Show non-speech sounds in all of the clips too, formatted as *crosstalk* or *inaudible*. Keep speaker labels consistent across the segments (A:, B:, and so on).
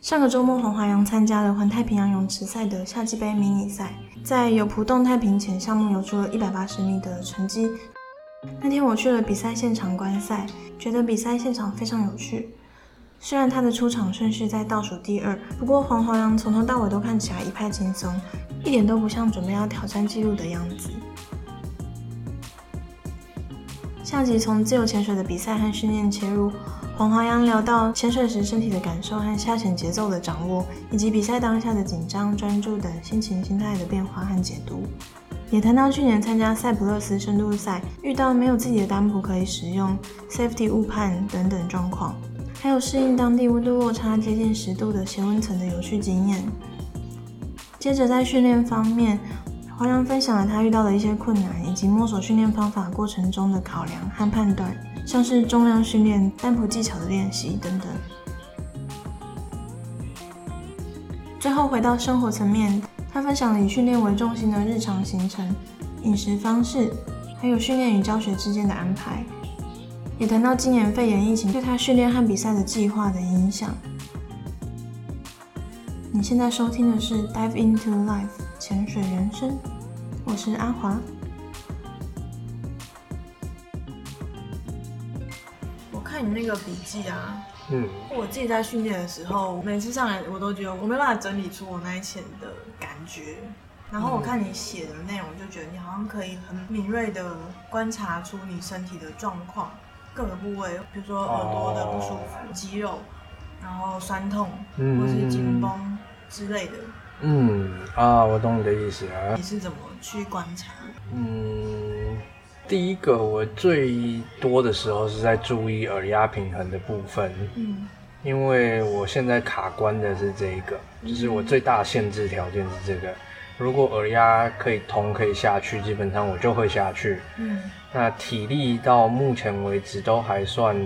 A: 上个周末，黄华阳参加了环太平洋泳池赛的夏季杯迷你赛，在有蹼动态平潜项目游出了一百八十米的成绩。那天我去了比赛现场观赛，觉得比赛现场非常有趣。虽然他的出场顺序在倒数第二，不过黄华阳从头到尾都看起来一派轻松，一点都不像准备要挑战纪录的样子。下集从自由潜水的比赛和训练切入。黄华扬聊到潜水时身体的感受和下潜节奏的掌握，以及比赛当下的紧张、专注等心情、心态的变化和解读，也谈到去年参加塞普勒斯深度赛遇到没有自己的单蹼可以使用、safety 误判等等状况，还有适应当地温度落差接近十度的咸温层的有趣经验。接着在训练方面，华扬分享了他遇到的一些困难，以及摸索训练方法过程中的考量和判断。像是重量训练、单普技巧的练习等等。最后回到生活层面，他分享了以训练为重心的日常行程、饮食方式，还有训练与教学之间的安排，也谈到今年肺炎疫情对他训练和比赛的计划的影响。你现在收听的是《Dive into Life》潜水人生，我是阿华。你那个笔记啊，嗯，我自己在训练的时候，每次上来我都觉得我没办法整理出我那一潜的感觉。然后我看你写的内容，就觉得你好像可以很敏锐的观察出你身体的状况，各个部位，比如说耳朵的不舒服、哦、肌肉，然后酸痛，嗯、或是紧绷之类的。
B: 嗯啊，我懂你的意思啊。
A: 你是怎么去观察？
B: 嗯。第一个，我最多的时候是在注意耳压平衡的部分，嗯，因为我现在卡关的是这一个，就是我最大限制条件是这个，如果耳压可以通可以下去，基本上我就会下去，嗯，那体力到目前为止都还算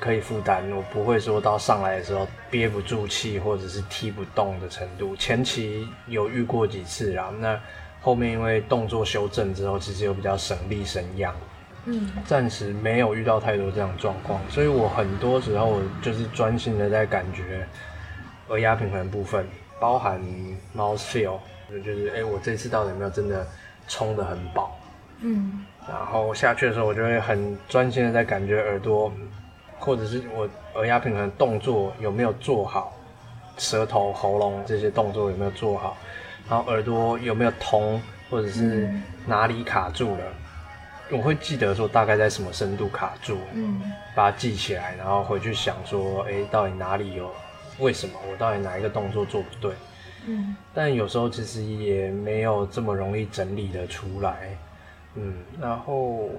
B: 可以负担，我不会说到上来的时候憋不住气或者是踢不动的程度，前期有遇过几次啊，那。后面因为动作修正之后，其实又比较省力省氧，嗯，暂时没有遇到太多这样状况，所以我很多时候就是专心的在感觉耳压平衡部分，包含 mouth feel，就是哎、欸，我这次到底有没有真的冲得很饱，嗯，然后下去的时候，我就会很专心的在感觉耳朵，或者是我耳压平衡动作有没有做好，舌头、喉咙这些动作有没有做好。然后耳朵有没有通，或者是哪里卡住了？嗯、我会记得说大概在什么深度卡住，嗯，把它记起来，然后回去想说，哎，到底哪里有？为什么我到底哪一个动作做不对？嗯，但有时候其实也没有这么容易整理得出来，嗯。然后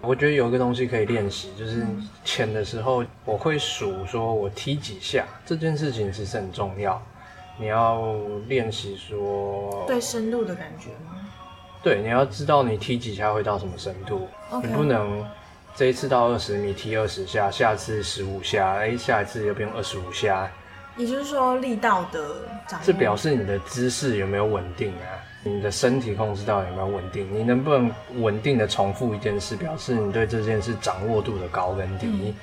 B: 我觉得有一个东西可以练习，就是潜的时候我会数说我踢几下，这件事情其实很重要。你要练习说
A: 对深度的感觉吗？
B: 对，你要知道你踢几下会到什么深度。Okay. 你不能这一次到二十米踢二十下，下次十五下，哎，下一次又变二十五下。
A: 也就是说力道的掌握，
B: 这表示你的姿势有没有稳定啊？你的身体控制到有没有稳定？你能不能稳定的重复一件事，表示你对这件事掌握度的高跟低。嗯、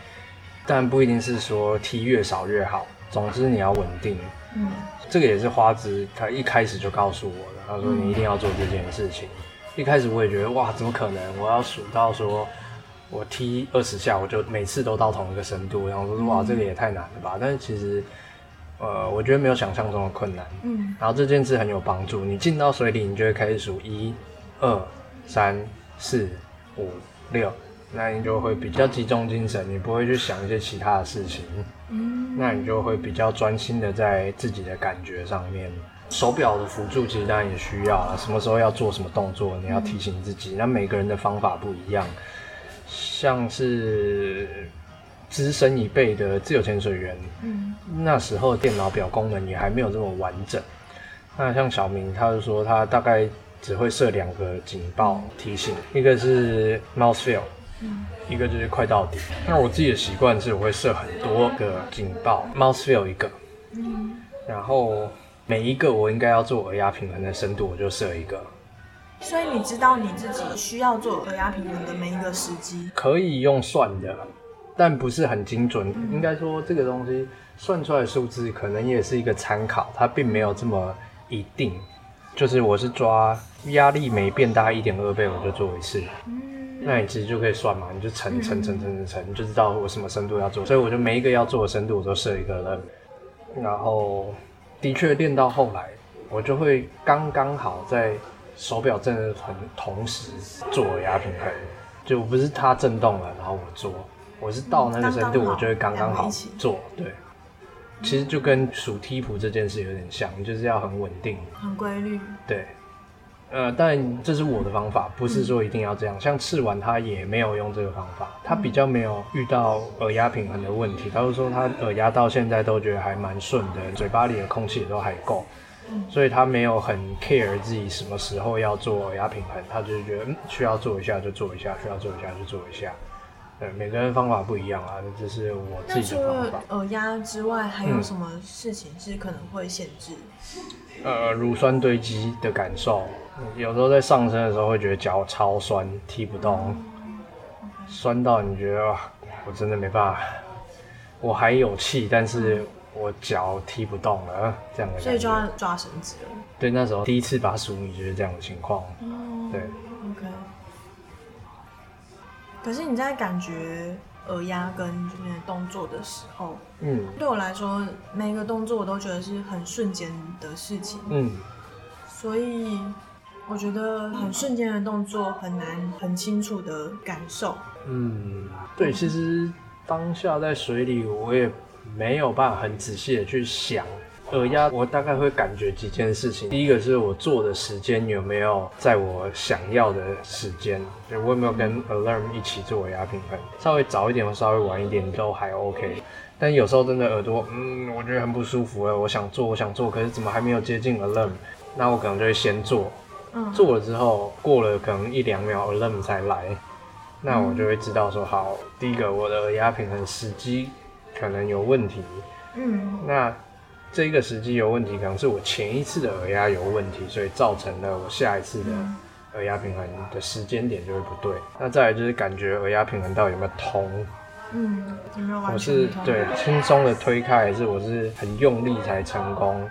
B: 但不一定是说踢越少越好。总之你要稳定。嗯。这个也是花枝，他一开始就告诉我的。他说你一定要做这件事情。嗯、一开始我也觉得哇，怎么可能？我要数到说，我踢二十下，我就每次都到同一个深度。然后说哇，这个也太难了吧？但是其实，呃，我觉得没有想象中的困难。嗯。然后这件事很有帮助。你进到水里，你就会开始数一、二、三、四、五、六。那你就会比较集中精神，你不会去想一些其他的事情。嗯，那你就会比较专心的在自己的感觉上面。手表的辅助其实当然也需要啊，什么时候要做什么动作，你要提醒自己。那每个人的方法不一样，像是资深一辈的自由潜水员，嗯，那时候电脑表功能也还没有这么完整。那像小明，他就说他大概只会设两个警报提醒，一个是 mouse feel。嗯，一个就是快到底。那我自己的习惯是，我会设很多个警报，mouse feel 一个，嗯，然后每一个我应该要做耳压平衡的深度，我就设一个。
A: 所以你知道你自己需要做耳压平衡的每一个时机？
B: 可以用算的，但不是很精准。嗯、应该说这个东西算出来的数字可能也是一个参考，它并没有这么一定。就是我是抓压力每变大一点二倍，我就做一次。嗯、那你其实就可以算嘛，你就乘乘乘乘乘乘，你就知道我什么深度要做。所以我就每一个要做的深度我都设一个了。然后的确练到后来，我就会刚刚好在手表震的同同时做耳压平衡，就不是它震动了，然后我做，我是到那个深度，我就会刚刚好做。对，其实就跟数梯谱这件事有点像，就是要很稳定、
A: 很规律。
B: 对，呃，但这是我的方法，不是说一定要这样。像赤丸他也没有用这个方法，他比较没有遇到耳压平衡的问题。他就说他耳压到现在都觉得还蛮顺的，嘴巴里的空气也都还够。所以他没有很 care 自己什么时候要做耳压平衡，他就是觉得嗯需要做一下就做一下，需要做一下就做一下。对，每个人方法不一样啊，这是我自己的方法。
A: 除了耳压之外，还有什么事情是可能会限制？
B: 嗯、呃，乳酸堆积的感受，有时候在上身的时候会觉得脚超酸，踢不动，嗯、酸到你觉得我真的没办法，我还有气，但是。嗯我脚踢不动了，这样的，
A: 所以就要抓绳子了。
B: 对，那时候第一次拔十五米就是这样的情况。哦，对
A: ，OK。可是你在感觉耳压跟这边的动作的时候，嗯，对我来说，每一个动作我都觉得是很瞬间的事情。嗯，所以我觉得很瞬间的动作很难很清楚的感受。
B: 嗯，对，其实当下在水里，我也。没有办法很仔细的去想耳压，我大概会感觉几件事情。第一个是我做的时间有没有在我想要的时间，就我有没有跟 alarm 一起做耳压平衡，稍微早一点或稍微晚一点都还 OK。但有时候真的耳朵，嗯，我觉得很不舒服了，我想做，我想做，可是怎么还没有接近 alarm？那我可能就会先做，做了之后过了可能一两秒 alarm 才来，那我就会知道说好，第一个我的耳压平衡时机。可能有问题，嗯，那这个时机有问题，可能是我前一次的耳压有问题，所以造成了我下一次的耳压平衡的时间点就会不对。那再来就是感觉耳压平衡到底有没有通，
A: 嗯，有没有完？
B: 我是对轻松的推开，还是我是很用力才成功？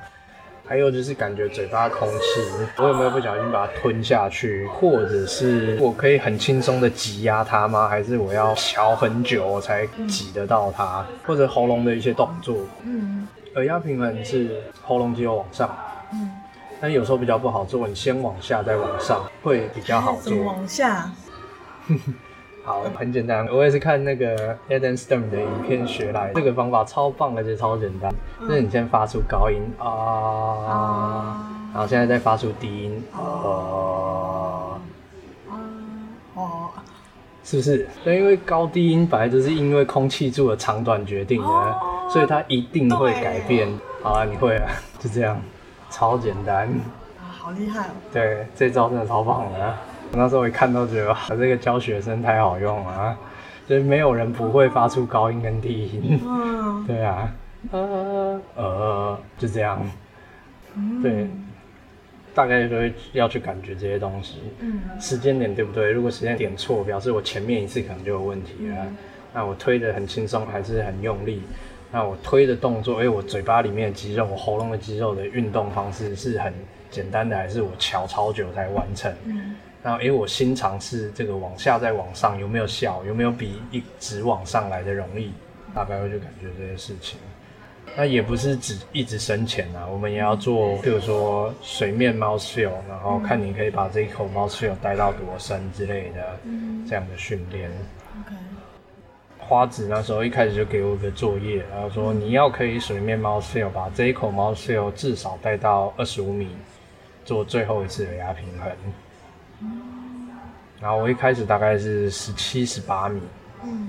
B: 还有就是感觉嘴巴空气，我有没有不小心把它吞下去，或者是我可以很轻松的挤压它吗？还是我要嚼很久我才挤得到它？或者喉咙的一些动作，嗯，耳压平衡是喉咙肌肉往上，嗯，但有时候比较不好做，你先往下再往上会比较好做。*laughs*
A: 怎么往下？*laughs*
B: 好，很简单，我也是看那个 Adam Stern 的影片学来的，这个方法超棒，而且超简单。就是你先发出高音啊，啊然后现在再发出低音啊，哦、啊，啊、是不是？对，因为高低音本来就是因为空气柱的长短决定的，啊、所以它一定会改变。好啊，你会啊，*laughs* 就这样，超简单。
A: 啊，好厉害哦！
B: 对，这招真的超棒的。那时候我一看到觉得哇，*laughs* 这个教学生太好用了，就是没有人不会发出高音跟低音。嗯，对啊，呃呃，就这样。对，大概就会要去感觉这些东西。嗯，时间点对不对？如果时间点错，表示我前面一次可能就有问题了。那我推的很轻松还是很用力？那我推的动作，哎，我嘴巴里面的肌肉，我喉咙的肌肉的运动方式是很简单的，还是我乔超久才完成？嗯。然后，哎，我新尝试这个往下再往上有没有效？有没有比一直往上来的容易？大概会就感觉这些事情。那也不是只一直深潜啊，我们也要做，譬如说水面 mouth feel，然后看你可以把这一口 mouth feel 带到多深之类的，这样的训练。OK。花子那时候一开始就给我一个作业，然后说你要可以水面 mouth feel，把这一口 mouth feel 至少带到二十五米，做最后一次的压平衡。然后我一开始大概是十七、十八米，嗯，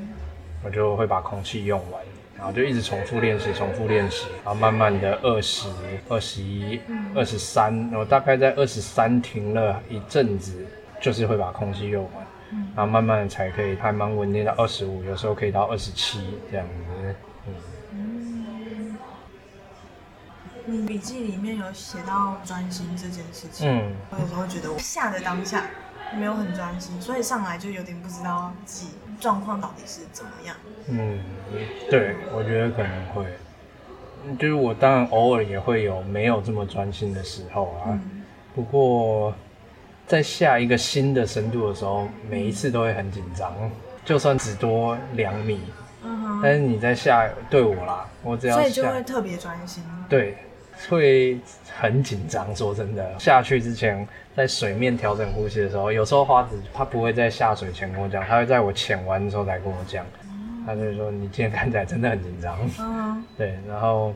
B: 我就会把空气用完，然后就一直重复练习，重复练习，然后慢慢的二十、二十一、二十三，我大概在二十三停了一阵子，就是会把空气用完，然后慢慢的才可以还蛮稳定到二十五，有时候可以到二十七这样子，
A: 你笔记里面有写到专心这件事情，嗯，我有时候觉得我下的当下。没有很专心，所以上来就有点不知道自己。状况到底是怎么样？
B: 嗯，对，我觉得可能会，就是我当然偶尔也会有没有这么专心的时候啊。嗯、不过在下一个新的深度的时候，每一次都会很紧张，就算只多两米，但是你在下对我啦，我只要下
A: 所以就会特别专心。
B: 对。会很紧张，说真的，下去之前在水面调整呼吸的时候，有时候花子他不会在下水前跟我讲，他会在我潜完的时候才跟我讲。他就说：“你今天看起来真的很紧张。”嗯，对。然后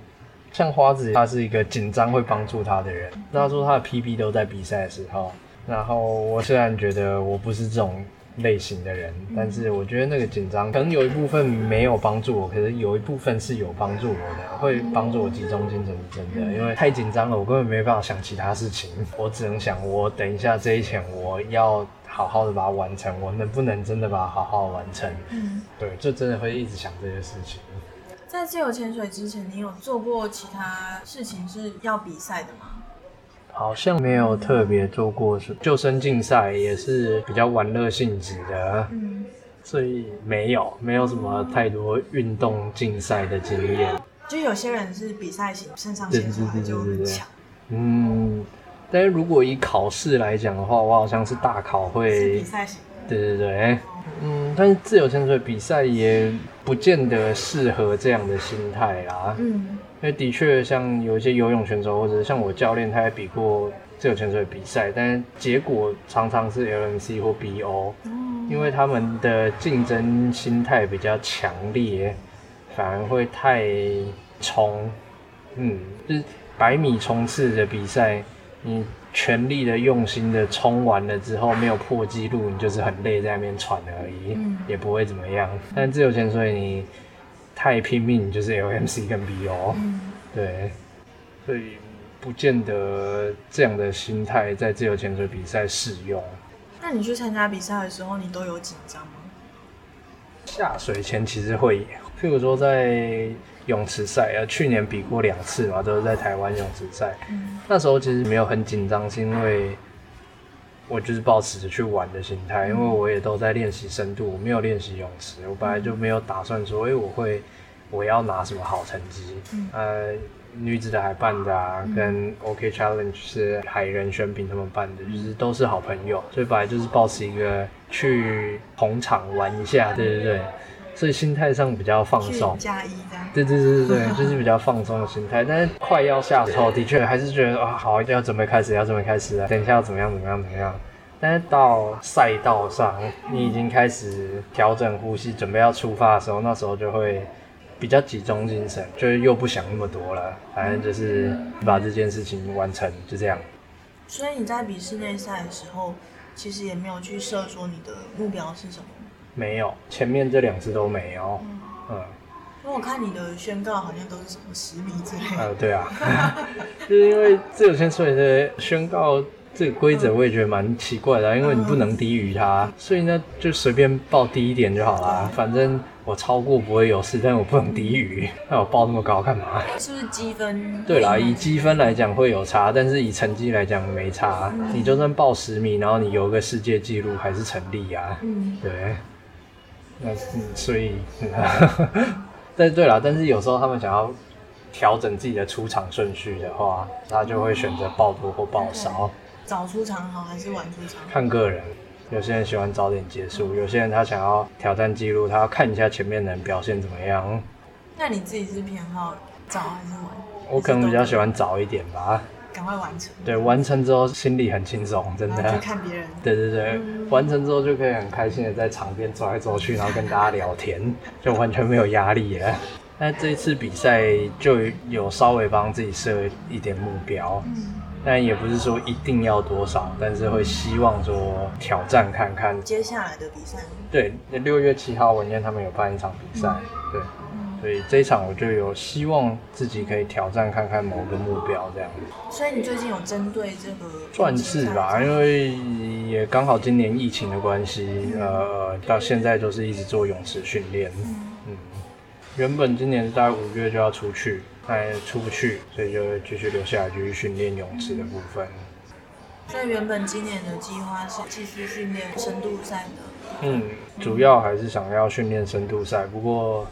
B: 像花子，他是一个紧张会帮助他的人。他说他的 PB 都在比赛的时候。然后我虽然觉得我不是这种。类型的人，但是我觉得那个紧张可能有一部分没有帮助我，可是有一部分是有帮助我的，会帮助我集中精神，真的，因为太紧张了，我根本没办法想其他事情，*laughs* 我只能想我等一下这一潜我要好好的把它完成，我能不能真的把它好好完成？嗯，对，就真的会一直想这些事情。
A: 在自由潜水之前，你有做过其他事情是要比赛的吗？
B: 好像没有特别做过救生竞赛，也是比较玩乐性质的，嗯，所以没有没有什么太多运动竞赛的经验。
A: 就有些人是比赛型，肾上腺素就很强。
B: 嗯，但是如果以考试来讲的话，我好像是大考会
A: 比赛型。
B: 对对对，嗯，但是自由潜水比赛也不见得适合这样的心态啦。嗯。因为的确，像有一些游泳选手，或者像我教练，他也比过自由潜水比赛，但是结果常常是 LMC 或 BO，因为他们的竞争心态比较强烈，反而会太冲。嗯，就是百米冲刺的比赛，你全力的用心的冲完了之后，没有破纪录，你就是很累，在那边喘而已，也不会怎么样。但自由潜水你。太拼命就是 LMC 跟 BO，嗯，对，所以不见得这样的心态在自由潜水比赛适用。
A: 那你去参加比赛的时候，你都有紧张吗？
B: 下水前其实会，譬如说在泳池赛，呃，去年比过两次嘛，都是在台湾泳池赛，嗯，那时候其实没有很紧张，是因为。我就是抱持着去玩的心态，因为我也都在练习深度，我没有练习泳池，我本来就没有打算说，哎、欸，我会我要拿什么好成绩。嗯、呃，女子的海办的啊，嗯、跟 OK Challenge 是海人选品他们办的，就是都是好朋友，所以本来就是抱持一个去捧场玩一下，对对对，所以心态上比较放松。加一对对对对对，*laughs* 就是比较放松的心态。但是快要下的时候，的确还是觉得啊，好，要准备开始，要准备开始了，等一下要怎么样怎么样怎么样。但是到赛道上，你已经开始调整呼吸，准备要出发的时候，那时候就会比较集中精神，就是又不想那么多了，反正就是把这件事情完成，就这样。
A: 所以你在比室内赛的时候，其实也没有去设说你的目标是什么？
B: 没有，前面这两次都没有。嗯。嗯，
A: 因为我看你的宣告好像都是什么十米之类的。
B: 呃，对啊，*laughs* 就是因为自由潜水的宣告。这个规则我也觉得蛮奇怪的，因为你不能低于它，所以呢就随便报低一点就好啦。反正我超过不会有事，但我不能低于，那我报那么高干嘛？
A: 是不是积分？
B: 对啦，以积分来讲会有差，但是以成绩来讲没差。你就算报十米，然后你有个世界纪录还是成立啊。嗯，对。那所以，*laughs* 但对了，但是有时候他们想要调整自己的出场顺序的话，他就会选择爆多或爆少。
A: 早出场好还是晚出场？
B: 看个人，有些人喜欢早点结束，有些人他想要挑战记录，他要看一下前面的人表现怎么样。
A: 那你自己是偏好早还是晚？
B: 我可能比较喜欢早一点吧。
A: 赶快完成。
B: 对，完成之后心里很轻松，真的。
A: 去看别人。*laughs*
B: 对对对，嗯、完成之后就可以很开心的在场边走来走去，然后跟大家聊天，*laughs* 就完全没有压力了。那这一次比赛就有稍微帮自己设一点目标。嗯但也不是说一定要多少，但是会希望说挑战看看
A: 接下来的比赛。
B: 对，六月七号文燕他们有办一场比赛，嗯、对，所以这一场我就有希望自己可以挑战看看某个目标这样子。
A: 所以你最近有针对这个
B: 算是吧，因为也刚好今年疫情的关系，嗯、呃，到现在就是一直做泳池训练。嗯，嗯，原本今年大概五月就要出去。但出不去，所以就继续留下来，继续训练泳池的部分。
A: 所以原本今年的计划是继续训练深度赛的
B: 嗯，主要还是想要训练深度赛，不过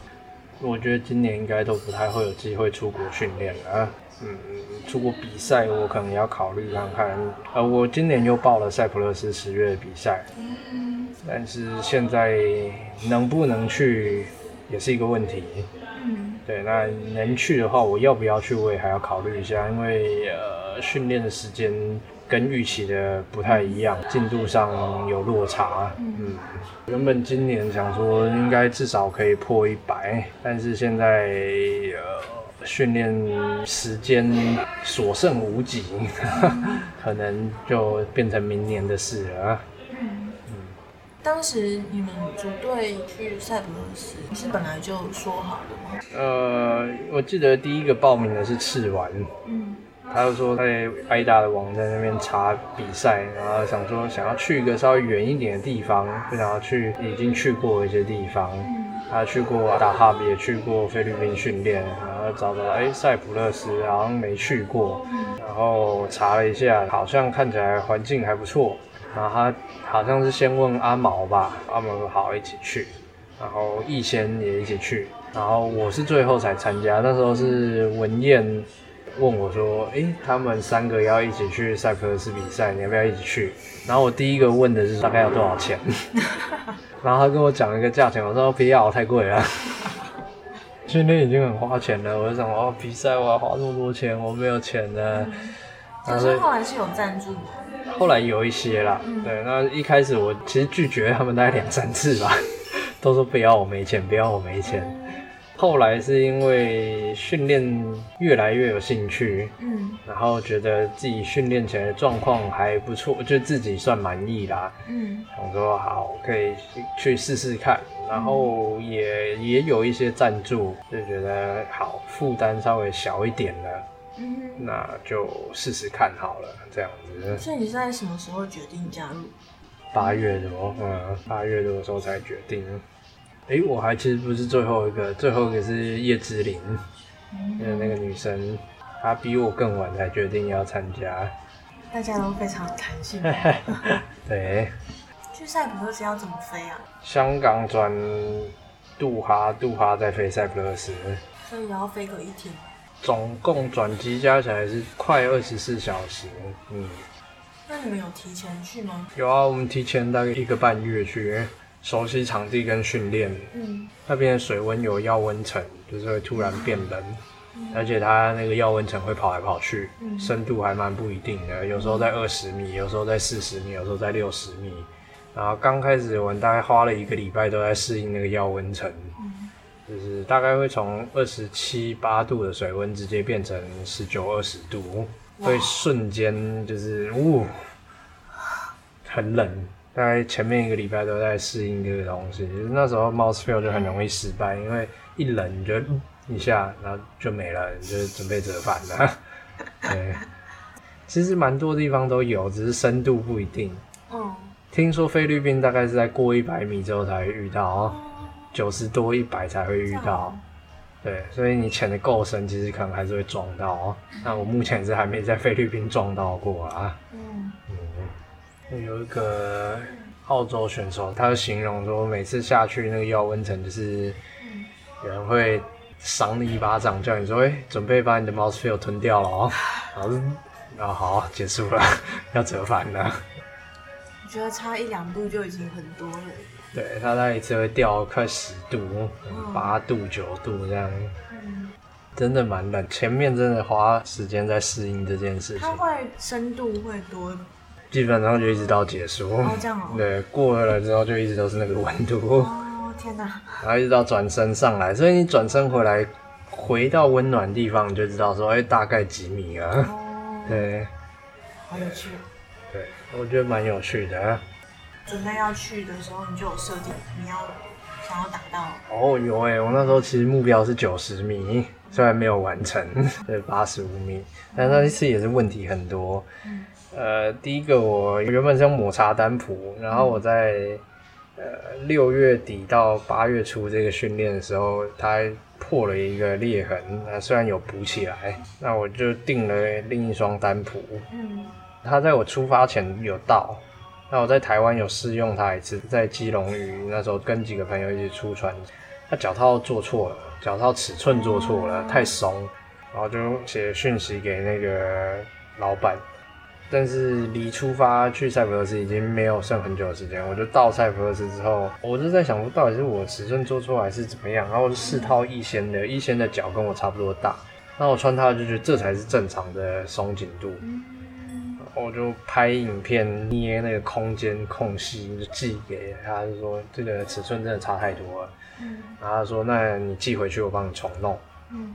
B: 我觉得今年应该都不太会有机会出国训练了。嗯，出国比赛我可能要考虑看看。呃，我今年又报了塞浦路斯十月的比赛，但是现在能不能去也是一个问题。嗯，对，那能去的话，我要不要去，我也还要考虑一下，因为呃，训练的时间跟预期的不太一样，进度上有落差。嗯，原本今年想说应该至少可以破一百，但是现在呃。训练时间所剩无几，*laughs* 可能就变成明年的事了。
A: 嗯，当时你们组队去塞普勒斯，你是本来就说好的吗？
B: 呃，我记得第一个报名的是赤丸，嗯，他就说在爱达的网站那边查比赛，然后想说想要去一个稍微远一点的地方，不想要去已经去过一些地方。嗯。他去过达哈比，也去过菲律宾训练，然后找到哎，塞普勒斯好像没去过，然后查了一下，好像看起来环境还不错，然后他好像是先问阿毛吧，阿毛说好一起去，然后逸仙也一起去，然后我是最后才参加，那时候是文彦问我说，哎，他们三个要一起去塞普勒斯比赛，你要不要一起去？然后我第一个问的是大概要多少钱。*laughs* 然后他跟我讲了一个价钱，我说不要，太贵了。训练已经很花钱了，我就想哦，比赛我要花这么多钱，我没有钱呢。
A: 但是后来是有赞助吗？
B: 后来有一些啦，嗯、对。那一开始我其实拒绝他们大概两三次吧，*laughs* 都说不要，我没钱，不要，我没钱。嗯后来是因为训练越来越有兴趣，嗯，然后觉得自己训练起来的状况还不错，就自己算满意啦，嗯，想说好可以去试试看，然后也、嗯、也有一些赞助，就觉得好负担稍微小一点了，嗯，那就试试看好了，这样子。
A: 所以你是在什么时候决定加入？
B: 八月多，嗯，八月多的时候才决定。哎、欸，我还其实不是最后一个，最后一个是叶之琳，嗯，那个女生，她比我更晚才决定要参加。
A: 大家都非常弹性。*laughs*
B: 对。*laughs*
A: 去塞普勒斯要怎么飞啊？
B: 香港转杜哈，杜哈再飞塞普勒斯。
A: 所以也要飞个一天。
B: 总共转机加起来是快二十四小时。嗯。
A: 那你们有提前去吗？
B: 有啊，我们提前大概一个半月去。熟悉场地跟训练，嗯，那边的水温有药温层，就是会突然变冷，嗯、而且它那个药温层会跑来跑去，嗯、深度还蛮不一定的，有时候在二十米，有时候在四十米，有时候在六十米。然后刚开始我们大概花了一个礼拜都在适应那个药温层，嗯、就是大概会从二十七八度的水温直接变成十九二十度，会瞬间就是呜，很冷。大概前面一个礼拜都在适应这个东西，就是那时候 mouse feel 就很容易失败，因为一冷你就一下，然后就没了，你就准备折返了。*laughs* 对，其实蛮多地方都有，只是深度不一定。嗯，听说菲律宾大概是在过一百米之后才会遇到，九十多一百才会遇到。对，所以你潜的够深，其实可能还是会撞到。那我目前是还没在菲律宾撞到过啊。嗯。有一个澳洲选手，他就形容说，每次下去那个药温层，就是有人会赏你一巴掌，叫你说：“哎、欸，准备把你的 mouse feel 吞掉了哦。*sighs* ”然后，然后好，结束了，*laughs* 要折返了。
A: 我觉得差一两度就已经很多了。
B: 对，他那一次会掉快十度，八度、九度这样，嗯、真的蛮冷。前面真的花时间在适应这件事情。它
A: 会深度会多。
B: 基本上就一直到结束，
A: 哦这样哦、*laughs*
B: 对，过了之后就一直都是那个温度。
A: 哦天哪！*laughs*
B: 然后一直到转身上来，所以你转身回来，回到温暖地方，你就知道说，哎、欸，大概几米啊。哦。*laughs* 对。
A: 好有趣。
B: 对，我觉得蛮有趣的。
A: 准备要去的时候，你就有设定你要想要达到。
B: 哦，有哎，我那时候其实目标是九十米，虽然没有完成，对，八十五米，但那一次也是问题很多。嗯。呃，第一个我原本是用抹茶单蹼，然后我在呃六月底到八月初这个训练的时候，它破了一个裂痕，那虽然有补起来，那我就订了另一双单蹼。嗯，它在我出发前有到，那我在台湾有试用它一次，在基隆屿那时候跟几个朋友一起出船，他脚套做错了，脚套尺寸做错了，太松，然后就写讯息给那个老板。但是离出发去塞浦路斯已经没有剩很久的时间，我就到塞浦路斯之后，我就在想说，到底是我尺寸做错还是怎么样？然后我就试套一仙的，一仙的脚跟我差不多大，那我穿它就觉得这才是正常的松紧度。我就拍影片捏那个空间空隙，就寄给他，就说这个尺寸真的差太多了。然后他说，那你寄回去，我帮你重弄。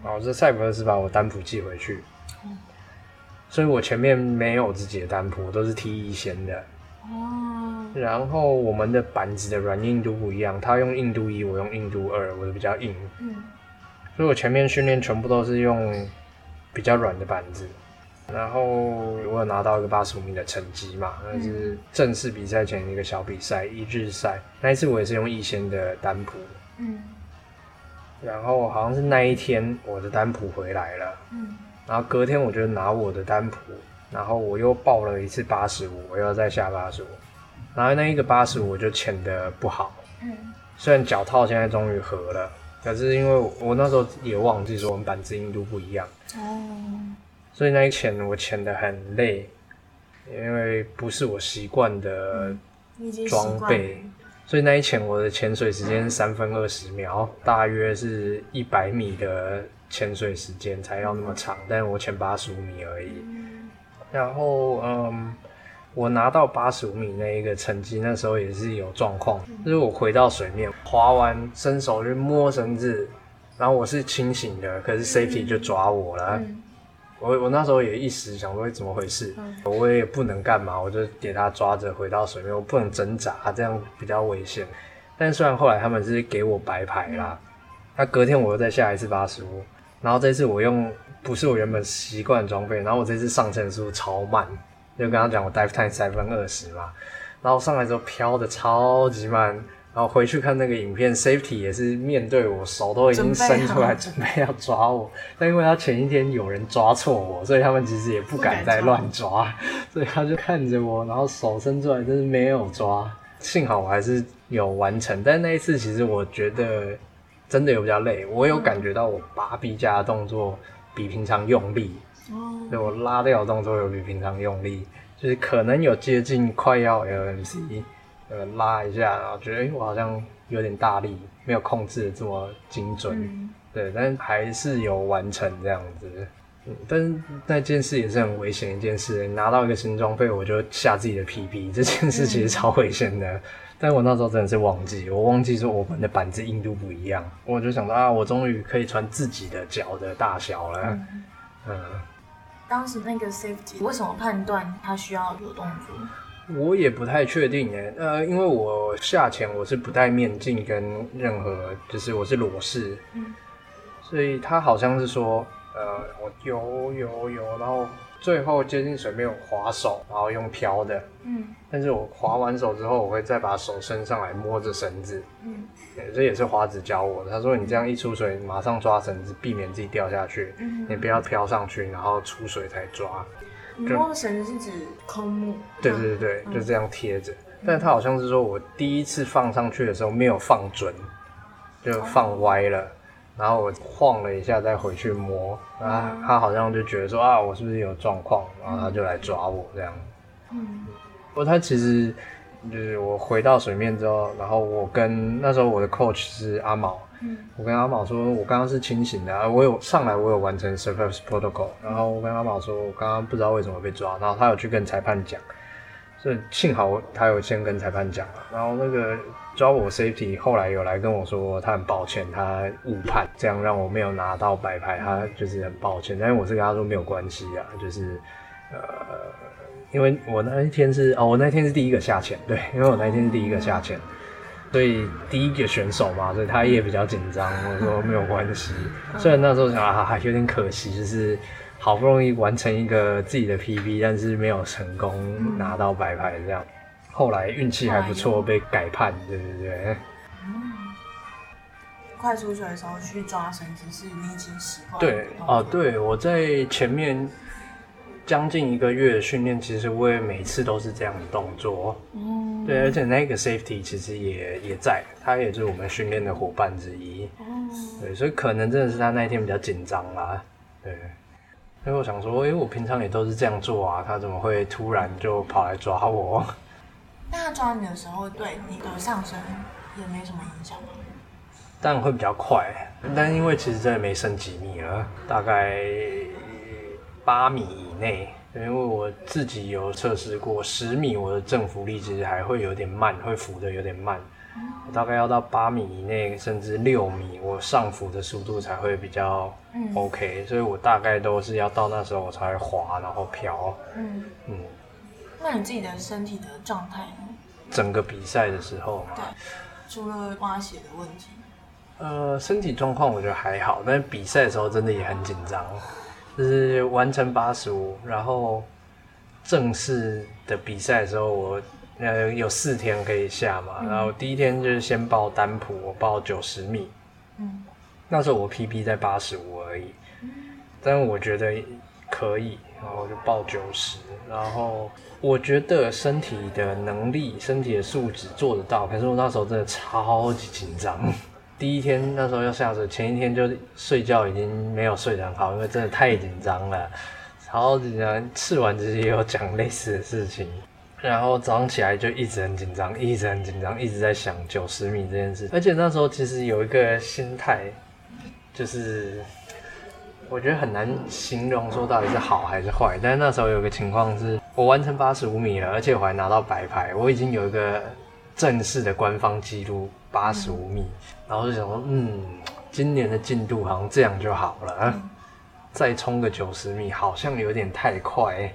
B: 然后这塞浦路斯把我单蹼寄回去。所以我前面没有自己的单蹼，都是踢逸仙的。哦。然后我们的板子的软硬度不一样，他用硬度一，我用硬度二，我的比较硬。嗯。所以我前面训练全部都是用比较软的板子。然后我有拿到一个八十五米的成绩嘛，那是正式比赛前一个小比赛，一日赛。那一次我也是用逸仙的单蹼。嗯。然后好像是那一天我的单蹼回来了。嗯。然后隔天我就拿我的单蹼，然后我又报了一次八十五，我又再下八十五，然后那一个八十五我就潜的不好，嗯，虽然脚套现在终于合了，可是因为我那时候也忘记说我们板子硬度不一样，哦，所以那一潜我潜的很累，因为不是我习惯的装备，所以那一潜我的潜水时间三分二十秒，大约是一百米的。潜水时间才要那么长，但是我潜八十五米而已。然后，嗯，我拿到八十五米那一个成绩，那时候也是有状况，就是我回到水面，划完伸手去摸绳子，然后我是清醒的，可是 safety 就抓我了。我我那时候也一时想说怎么回事，我也不能干嘛，我就给他抓着回到水面，我不能挣扎，这样比较危险。但虽然后来他们是给我白牌啦，那隔天我又再下一次八十五。然后这次我用不是我原本习惯的装备，然后我这次上潜速度超慢，就跟他讲我 dive time 三分二十嘛，然后上来之后飘的超级慢，然后回去看那个影片，safety 也是面对我，手都已经伸出来准备要抓我，但因为他前一天有人抓错我，所以他们其实也不敢再乱抓，所以他就看着我，然后手伸出来，但是没有抓，幸好我还是有完成，但那一次其实我觉得。真的有比较累，我有感觉到我拔臂架的动作比平常用力，哦，对，我拉掉的动作有比平常用力，就是可能有接近快要 LMC，呃，拉一下，然后觉得哎、欸，我好像有点大力，没有控制的这么精准，嗯、对，但还是有完成这样子，嗯，但是那件事也是很危险一件事，拿到一个新装备我就下自己的 PB，这件事其实超危险的。嗯但我那时候真的是忘记，我忘记说我们的板子硬度不一样，我就想到啊，我终于可以穿自己的脚的大小了。嗯，嗯，
A: 当时那个 safety 为什么判断他需要有动作？
B: 我也不太确定耶，呃，因为我下潜我是不戴面镜跟任何，就是我是裸视，嗯，所以他好像是说，呃，我游游游，然后。最后接近水面，我划手，然后用漂的。嗯。但是我划完手之后，我会再把手伸上来摸着绳子。嗯。这也是华子教我的。他说：“你这样一出水，马上抓绳子，避免自己掉下去。嗯。你不要飘上去，然后出水才抓。”
A: 你摸的绳子是指空木？
B: 对对对对，就这样贴着。但他好像是说我第一次放上去的时候没有放准，就放歪了。然后我晃了一下，再回去摸，然后他好像就觉得说啊，我是不是有状况？然后他就来抓我这样。嗯，不过他其实就是我回到水面之后，然后我跟那时候我的 coach 是阿毛，嗯，我跟阿毛说，我刚刚是清醒的，我有上来，我有完成 surface protocol，然后我跟阿毛说，我刚刚不知道为什么被抓，然后他有去跟裁判讲。所以幸好他有先跟裁判讲，然后那个抓我 safety 后来有来跟我说，他很抱歉，他误判，这样让我没有拿到白牌，他就是很抱歉。但是我是跟他说没有关系啊，就是呃，因为我那一天是哦，我那天是第一个下潜，对，因为我那天是第一个下潜，所以第一个选手嘛，所以他也比较紧张。我说没有关系，虽然那时候想啊，有点可惜，就是。好不容易完成一个自己的 PB，但是没有成功拿到白牌，这样。嗯、后来运气还不错，被改判，对对对。嗯。
A: 快出水的时候去抓绳子，是你已经习惯。
B: 对哦，对，我在前面将近一个月的训练，其实我也每次都是这样的动作。嗯，对，而且那个 safety 其实也也在，他也是我们训练的伙伴之一。嗯，对，所以可能真的是他那一天比较紧张啦。对，所以我想说，哎、欸，我平常也都是这样做啊，他怎么会突然就跑来抓我？
A: 那他抓你的时候，对你的上身也没什么影响
B: 吗？但会比较快，但因为其实真的没剩几米了，大概八米以内。因为我自己有测试过，十米我的正浮力其实还会有点慢，会浮的有点慢。我大概要到八米以内，甚至六米，我上浮的速度才会比较 OK。所以我大概都是要到那时候我才会滑，然后飘。嗯嗯。
A: 那你自己的身体的状态呢？
B: 整个比赛的时候，
A: 对，除了挖鞋的问题，
B: 呃，身体状况我觉得还好，但是比赛的时候真的也很紧张。就是完成八十五，然后正式的比赛的时候，我呃有四天可以下嘛，嗯、然后第一天就是先报单普，我报九十米，嗯，那时候我 PB 在八十五而已，嗯，但是我觉得可以，然后就报九十，然后。我觉得身体的能力、身体的素质做得到，可是我那时候真的超级紧张。第一天那时候要下水，前一天就睡觉已经没有睡得很好，因为真的太紧张了，超紧张。试完这些也有讲类似的事情，然后早上起来就一直很紧张，一直很紧张，一直在想九十米这件事。而且那时候其实有一个心态，就是。我觉得很难形容说到底是好还是坏，但是那时候有个情况是，我完成八十五米了，而且我还拿到白牌，我已经有一个正式的官方记录八十五米，然后就想说，嗯，今年的进度好像这样就好了，再冲个九十米好像有点太快，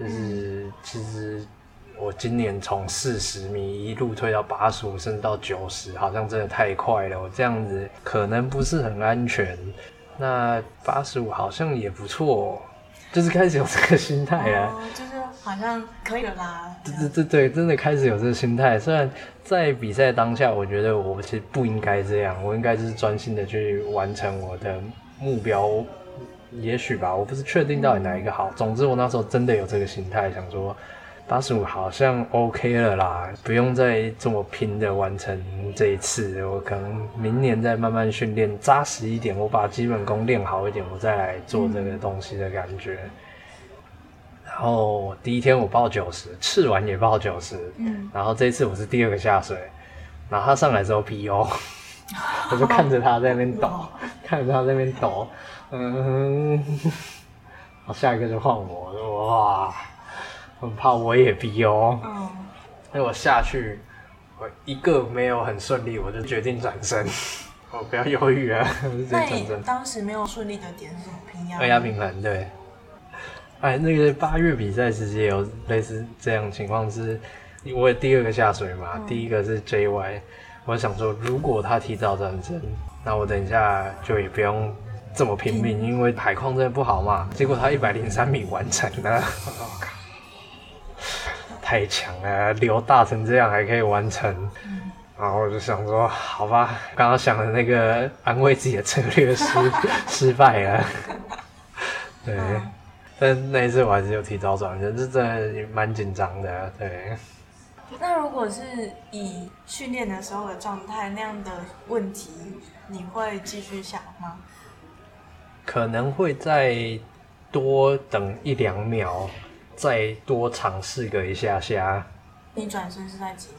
B: 就是其实我今年从四十米一路推到八十五，甚至到九十，好像真的太快了，我这样子可能不是很安全。那八十五好像也不错，就是开始有这个心态了，
A: 哦，就是好像可以了啦。
B: 对对对对，真的开始有这个心态。虽然在比赛当下，我觉得我其实不应该这样，我应该就是专心的去完成我的目标。也许吧，我不是确定到底哪一个好。嗯、总之，我那时候真的有这个心态，想说。八十五好像 OK 了啦，不用再这么拼的完成这一次。我可能明年再慢慢训练，扎实一点。我把基本功练好一点，我再来做这个东西的感觉。嗯、然后第一天我报九十，吃完也报九十。嗯。然后这一次我是第二个下水，然后他上来之后 PO，*laughs* 我就看着他在那边抖，哦、看着他在那边抖。嗯。好，下一个就换我，哇！很怕我也逼哦，嗯，所以我下去，我一个没有很顺利，我就决定转身，*laughs* 我不要犹豫啊，我就直接转身。
A: 当时没有顺利的点是什么？平压？
B: 二压平衡，对。哎，那个八月比赛其实也有类似这样情况，是我也第二个下水嘛，嗯、第一个是 JY，我想说如果他提早转身，那我等一下就也不用这么拼命，嗯、因为海况真的不好嘛。结果他一百零三米完成了。*laughs* 太强了，流大成这样还可以完成，嗯、然后我就想说，好吧，刚刚想的那个安慰自己的策略失 *laughs* 失败了。*laughs* 对，嗯、但那一次我还是有提早转身，这真的蛮紧张的。对。
A: 那如果是以训练的时候的状态那样的问题，你会继续想吗？
B: 可能会再多等一两秒。再多尝试个一下下。
A: 你转身是在几米？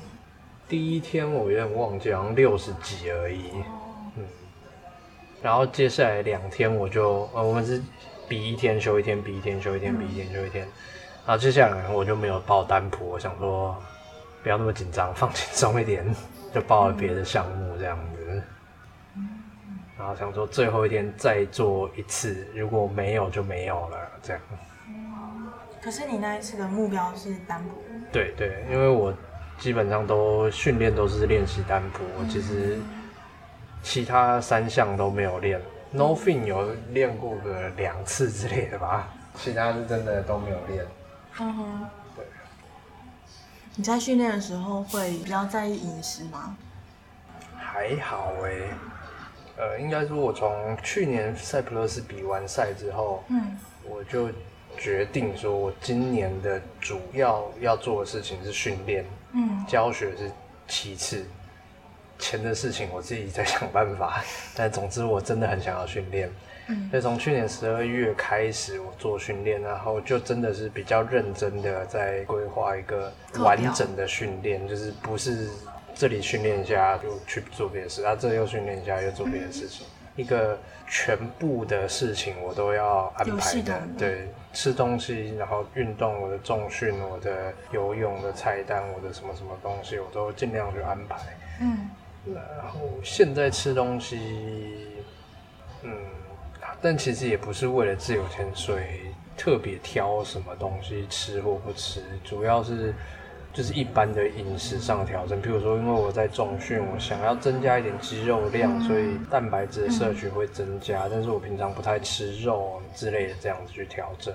B: 第一天我有点忘记，好像六十几而已。哦、嗯。然后接下来两天我就，呃，我们是比一天休一天，比一天休一天，比一天休一天。然后接下来我就没有报单蹼，我想说不要那么紧张，放轻松一点，就报了别的项目这样子。嗯、然后想说最后一天再做一次，如果没有就没有了，这样。
A: 可是你那一次的目标是单蹼？
B: 对对，因为我基本上都训练都是练习单蹼，我其实其他三项都没有练。嗯、No fin 有练过个两次之类的吧，其他是真的都没有练。嗯哼，对。
A: 你在训练的时候会比较在意饮食吗？
B: 还好哎、欸，呃，应该说我从去年赛普勒斯比完赛之后，嗯，我就。决定说，我今年的主要要做的事情是训练，嗯，教学是其次，钱的事情我自己在想办法。但总之，我真的很想要训练，嗯，所以从去年十二月开始我做训练，然后就真的是比较认真的在规划一个完整的训练，就是不是这里训练一下就去做别的事，啊，这又训练一下又做别的事情。嗯一个全部的事情我都要安排的，对，吃东西，然后运动，我的重训，我的游泳的菜单，我的什么什么东西，我都尽量去安排。嗯，然后现在吃东西，嗯，但其实也不是为了自由潜水特别挑什么东西吃或不吃，主要是。就是一般的饮食上调整，譬如说，因为我在重训，我想要增加一点肌肉量，所以蛋白质的摄取会增加，嗯，但是我平常不太吃肉之类的，这样子去调整，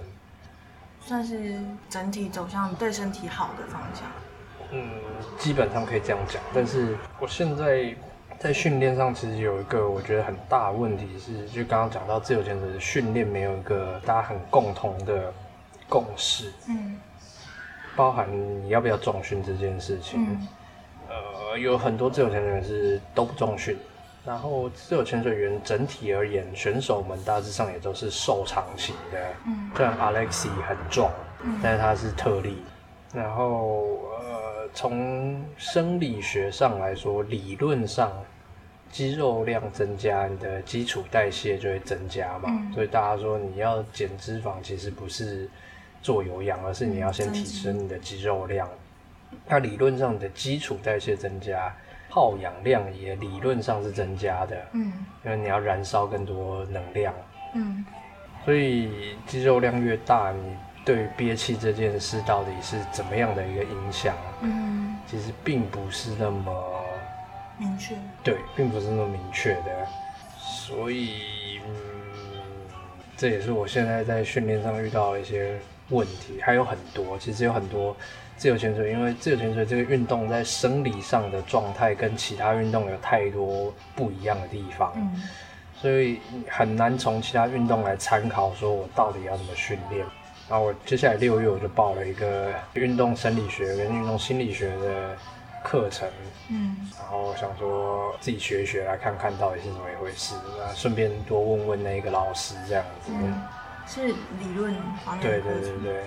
A: 算是整体走向对身体好的方向。
B: 嗯，基本上可以这样讲。但是我现在在训练上，其实有一个我觉得很大的问题是，就刚刚讲到自由潜水的训练没有一个大家很共同的共识。嗯。包含你要不要重训这件事情，嗯，呃，有很多自由潜水员是都不重训，然后自由潜水员整体而言，选手们大致上也都是瘦长型的，嗯，虽然 Alexi 很壮，嗯，但是他是特例，然后呃，从生理学上来说，理论上肌肉量增加，你的基础代谢就会增加嘛，嗯，所以大家说你要减脂肪，其实不是。做有氧，而是你要先提升你的肌肉量。那理论上你的基础代谢增加，耗氧量也理论上是增加的。嗯，因为你要燃烧更多能量。嗯，所以肌肉量越大，你对于憋气这件事到底是怎么样的一个影响？嗯，其实并不是那么
A: 明确。
B: 对，并不是那么明确的。所以，嗯，这也是我现在在训练上遇到的一些。问题还有很多，其实有很多自由潜水，因为自由潜水这个运动在生理上的状态跟其他运动有太多不一样的地方，嗯，所以很难从其他运动来参考，说我到底要怎么训练。然后我接下来六月我就报了一个运动生理学跟运动心理学的课程，嗯，然后想说自己学一学，来看看到底是怎么一回事，那顺便多问问那个老师这样子。嗯
A: 是理论方面，
B: 对对对对，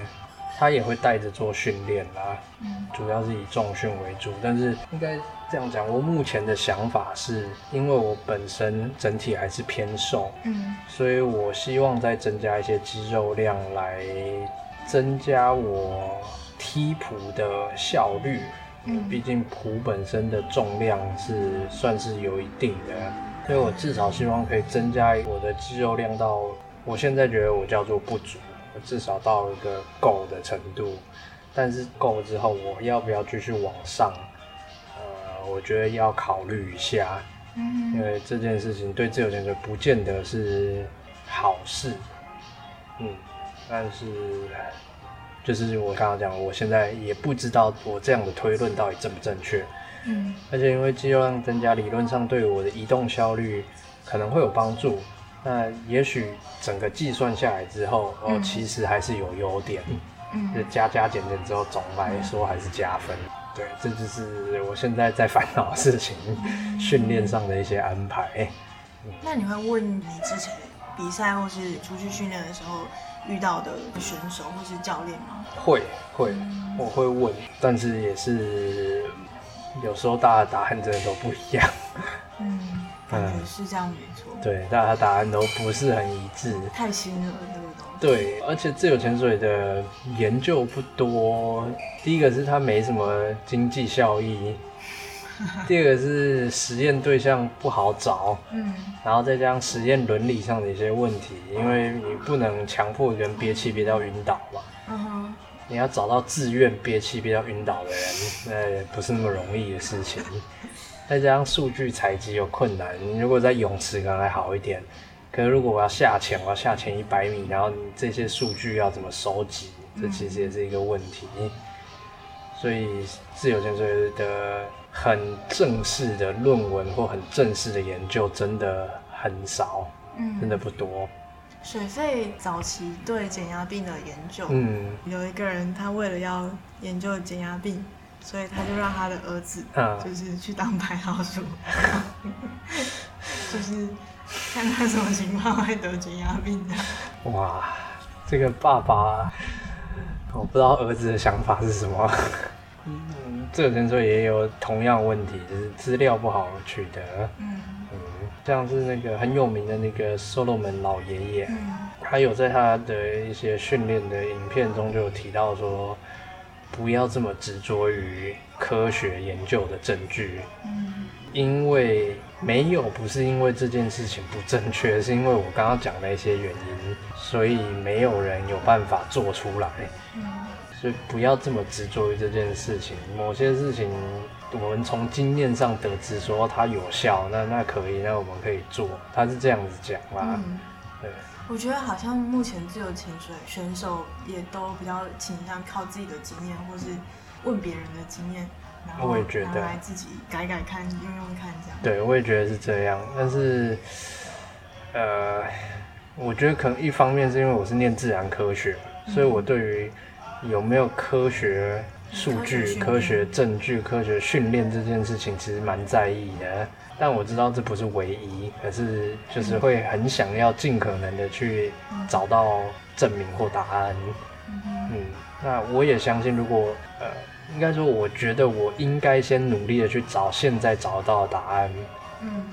B: 他也会带着做训练啦，嗯，主要是以重训为主。但是应该这样讲，我目前的想法是，因为我本身整体还是偏瘦，嗯，所以我希望再增加一些肌肉量来增加我踢蹼的效率。嗯，毕竟蹼本身的重量是算是有一定的，所以我至少希望可以增加我的肌肉量到。我现在觉得我叫做不足，我至少到一个够的程度，但是够之后我要不要继续往上？呃，我觉得要考虑一下，嗯，因为这件事情对自由潜水不见得是好事，嗯，但是就是我刚刚讲，我现在也不知道我这样的推论到底正不正确，嗯，而且因为肌肉量增加，理论上对我的移动效率可能会有帮助。那也许整个计算下来之后，哦，其实还是有优点，嗯，就加加减减之后，总来说还是加分。对，这就是我现在在烦恼的事情，训练上的一些安排。
A: 那你会问你之前比赛或是出去训练的时候遇到的选手或是教练吗？
B: 会会，我会问，但是也是有时候大家的答案真的都不一样。
A: 嗯。嗯，是这样没错。
B: 对，大家答案都不是很一致。
A: 太新了，这个东西。
B: 对，而且自由潜水的研究不多。第一个是它没什么经济效益，*laughs* 第二个是实验对象不好找。嗯。然后再加上实验伦理上的一些问题，因为你不能强迫人憋气憋到晕倒嘛。嗯哼。你要找到自愿憋气憋到晕倒的人，那也不是那么容易的事情。再加上数据采集有困难，你如果在泳池可能还好一点，可是如果我要下潜，我要下潜一百米，然后你这些数据要怎么收集？这其实也是一个问题。嗯、所以自由潜水的很正式的论文或很正式的研究真的很少，嗯，真的不多。
A: 水肺早期对减压病的研究，
B: 嗯，
A: 有一个人他为了要研究减压病，所以他就让他的儿子，就是去当白老鼠，嗯、*laughs* 就是看他什么情况会得减压病的。
B: 哇，这个爸爸，我不知道儿子的想法是什么。嗯，这个诊所也有同样问题，就是资料不好取得。嗯嗯，像是那个很有名的那个 Solomon 老爷爷，他有在他的一些训练的影片中就有提到说，不要这么执着于科学研究的证据。嗯，因为没有不是因为这件事情不正确，是因为我刚刚讲的一些原因，所以没有人有办法做出来。嗯。就不要这么执着于这件事情。某些事情，我们从经验上得知说它有效，那那可以，那我们可以做。他是这样子讲啦。
A: 我觉得好像目前自由潜水选手也都比较倾向靠自己的经验，或是问别人的经验，然后拿来自己改改看、用用看这样。
B: 对，我也觉得是这样。但是，呃，我觉得可能一方面是因为我是念自然科学，嗯，所以我对于有没有科学数据、科学证据、科学训练这件事情，其实蛮在意的。但我知道这不是唯一，可是就是会很想要尽可能的去找到证明或答案。嗯，那我也相信，如果呃，应该说，我觉得我应该先努力的去找现在找得到的答案。嗯，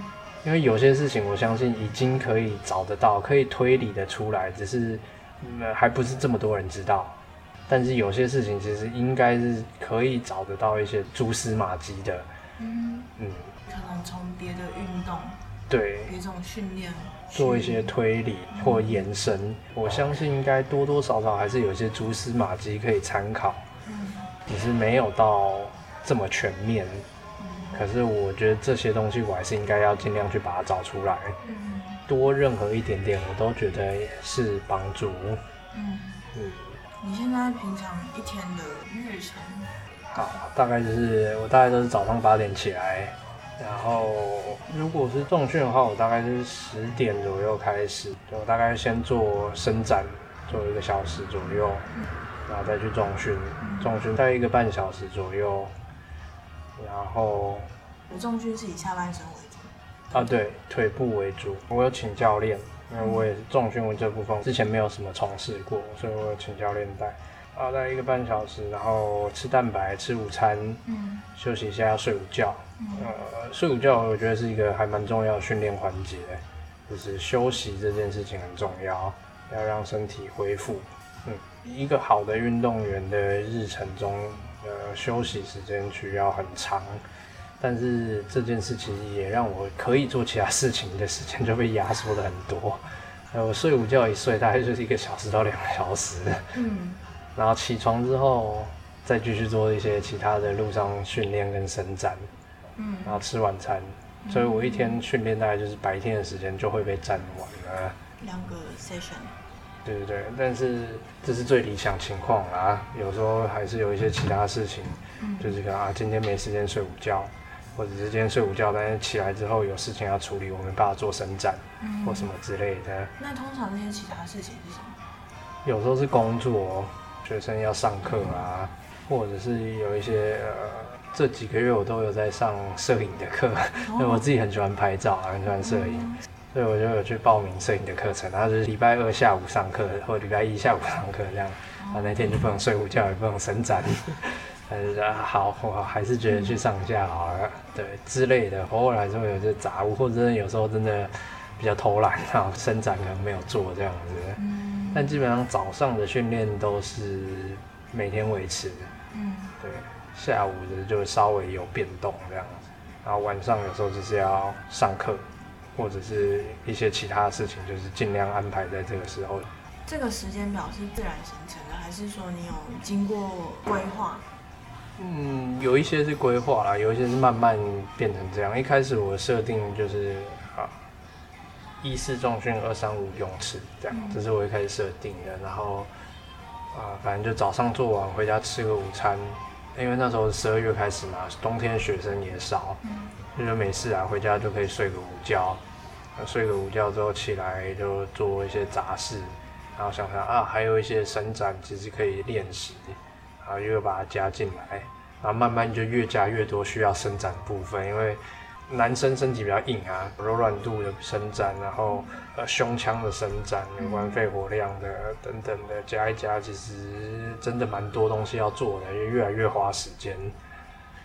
B: 因为有些事情，我相信已经可以找得到，可以推理的出来，只是嗯，还不是这么多人知道。但是有些事情其实应该是可以找得到一些蛛丝马迹的，
A: 嗯嗯，可能从别的运动，
B: 对，
A: 别种训练
B: 做一些推理或延伸，嗯、我相信应该多多少少还是有一些蛛丝马迹可以参考，嗯，只是没有到这么全面，嗯，可是我觉得这些东西我还是应该要尽量去把它找出来，嗯，多任何一点点我都觉得是帮助，嗯
A: 嗯。你现在平常一天的日程？
B: 好，大概就是我大概都是早上八点起来，然后如果是重训的话，我大概是十点左右开始，就大概先做伸展，做一个小时左右，然后再去重训，重训大概一个半小时左右，然后。
A: 我重训是以下半身为主。
B: 啊，对，腿部为主，我有请教练。因为我也是重训，我这部分之前没有什么从事过，所以我有请教练带。啊，大概一个半小时，然后吃蛋白，吃午餐，嗯，休息一下，要睡午觉。嗯、呃，睡午觉我觉得是一个还蛮重要的训练环节，就是休息这件事情很重要，要让身体恢复。嗯，一个好的运动员的日程中，呃，休息时间需要很长。但是这件事情也让我可以做其他事情的时间就被压缩的很多。呃我睡午觉一睡大概就是一个小时到两个小时。嗯。然后起床之后再继续做一些其他的路上训练跟伸展。嗯。然后吃晚餐，所以我一天训练大概就是白天的时间就会被占完了。
A: 两个 session。
B: 对对对，但是这是最理想情况啦。有时候还是有一些其他事情，就是说啊，今天没时间睡午觉。或者是今天睡午觉，但是起来之后有事情要处理，我没办法做伸展，嗯，或什么之类的。
A: 那通常那些其他事情是什么？
B: 有时候是工作，学生要上课啊，或者是有一些呃，这几个月我都有在上摄影的课，*laughs* 因为我自己很喜欢拍照啊，很喜欢摄影，嗯，所以我就有去报名摄影的课程。然后就是礼拜二下午上课，或者礼拜一下午上课这样，然后那天就不能睡午觉，也不能伸展。*laughs* 还是啊，好，我还是觉得去上下好了，对之类的，偶尔还是会有些杂物，或者有时候真的比较偷懒，然后伸展可能没有做这样子。嗯。但基本上早上的训练都是每天维持的。下午的就稍微有变动这样子，然后晚上有时候就是要上课，或者是一些其他的事情，就是尽量安排在这个时候。
A: 这个时间表是自然形成的，还是说你有经过规划？
B: 嗯，有一些是规划啦，有一些是慢慢变成这样。一开始我设定就是啊，一四重训，二三五泳池这样，这是我一开始设定的。然后啊，反正就早上做完回家吃个午餐，因为那时候十二月开始嘛，冬天学生也少，就是没事啊，回家就可以睡个午觉。睡个午觉之后起来就做一些杂事，然后想想啊，还有一些伸展其实可以练习，然后又把它加进来，然后慢慢就越加越多需要伸展部分，因为男生身体比较硬啊，柔软度的伸展，然后呃胸腔的伸展，有关肺活量的等等的加一加，其实真的蛮多东西要做的，也越来越花时间。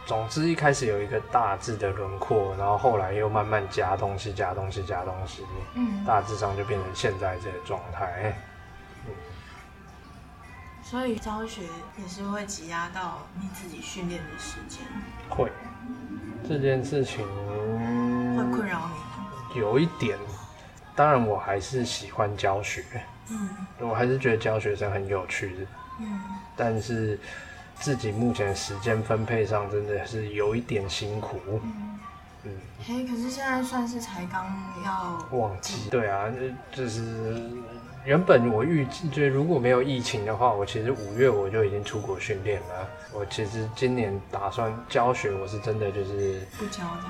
B: 总之一开始有一个大致的轮廓，然后后来又慢慢加东西，加东西，加东西，嗯，大致上就变成现在这个状态。嗯，
A: 所以教学也是会挤压到你自己训练的时间。
B: 会，这件事情
A: 会困扰你？
B: 有一点，当然我还是喜欢教学，嗯，我还是觉得教学生很有趣的，嗯，但是。自己目前时间分配上真的是有一点辛苦，嗯，
A: 嗯，嘿，可是现在算是才刚要
B: 忘记，对啊，就是原本我预计，就如果没有疫情的话，我其实五月我就已经出国训练了。我其实今年打算教学，我是真的就是
A: 不教的。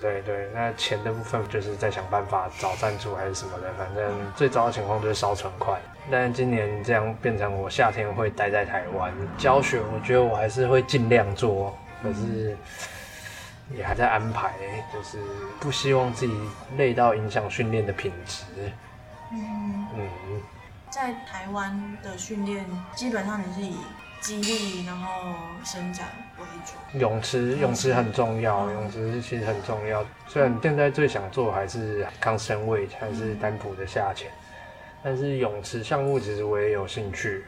B: 对对，那钱的部分就是在想办法找赞助还是什么的，反正最糟的情况就是烧存款。但今年这样变成我夏天会待在台湾教学，我觉得我还是会尽量做，可是也还在安排，就是不希望自己累到影响训练的品质。
A: 嗯嗯，在台湾的训练基本上你是以肌力，然后伸展为主。
B: 泳池，泳池很重要，嗯、泳池其实很重要。虽然现在最想做还是 constant weight，还是单蹼的下潜，但是泳池项目其实我也有兴趣。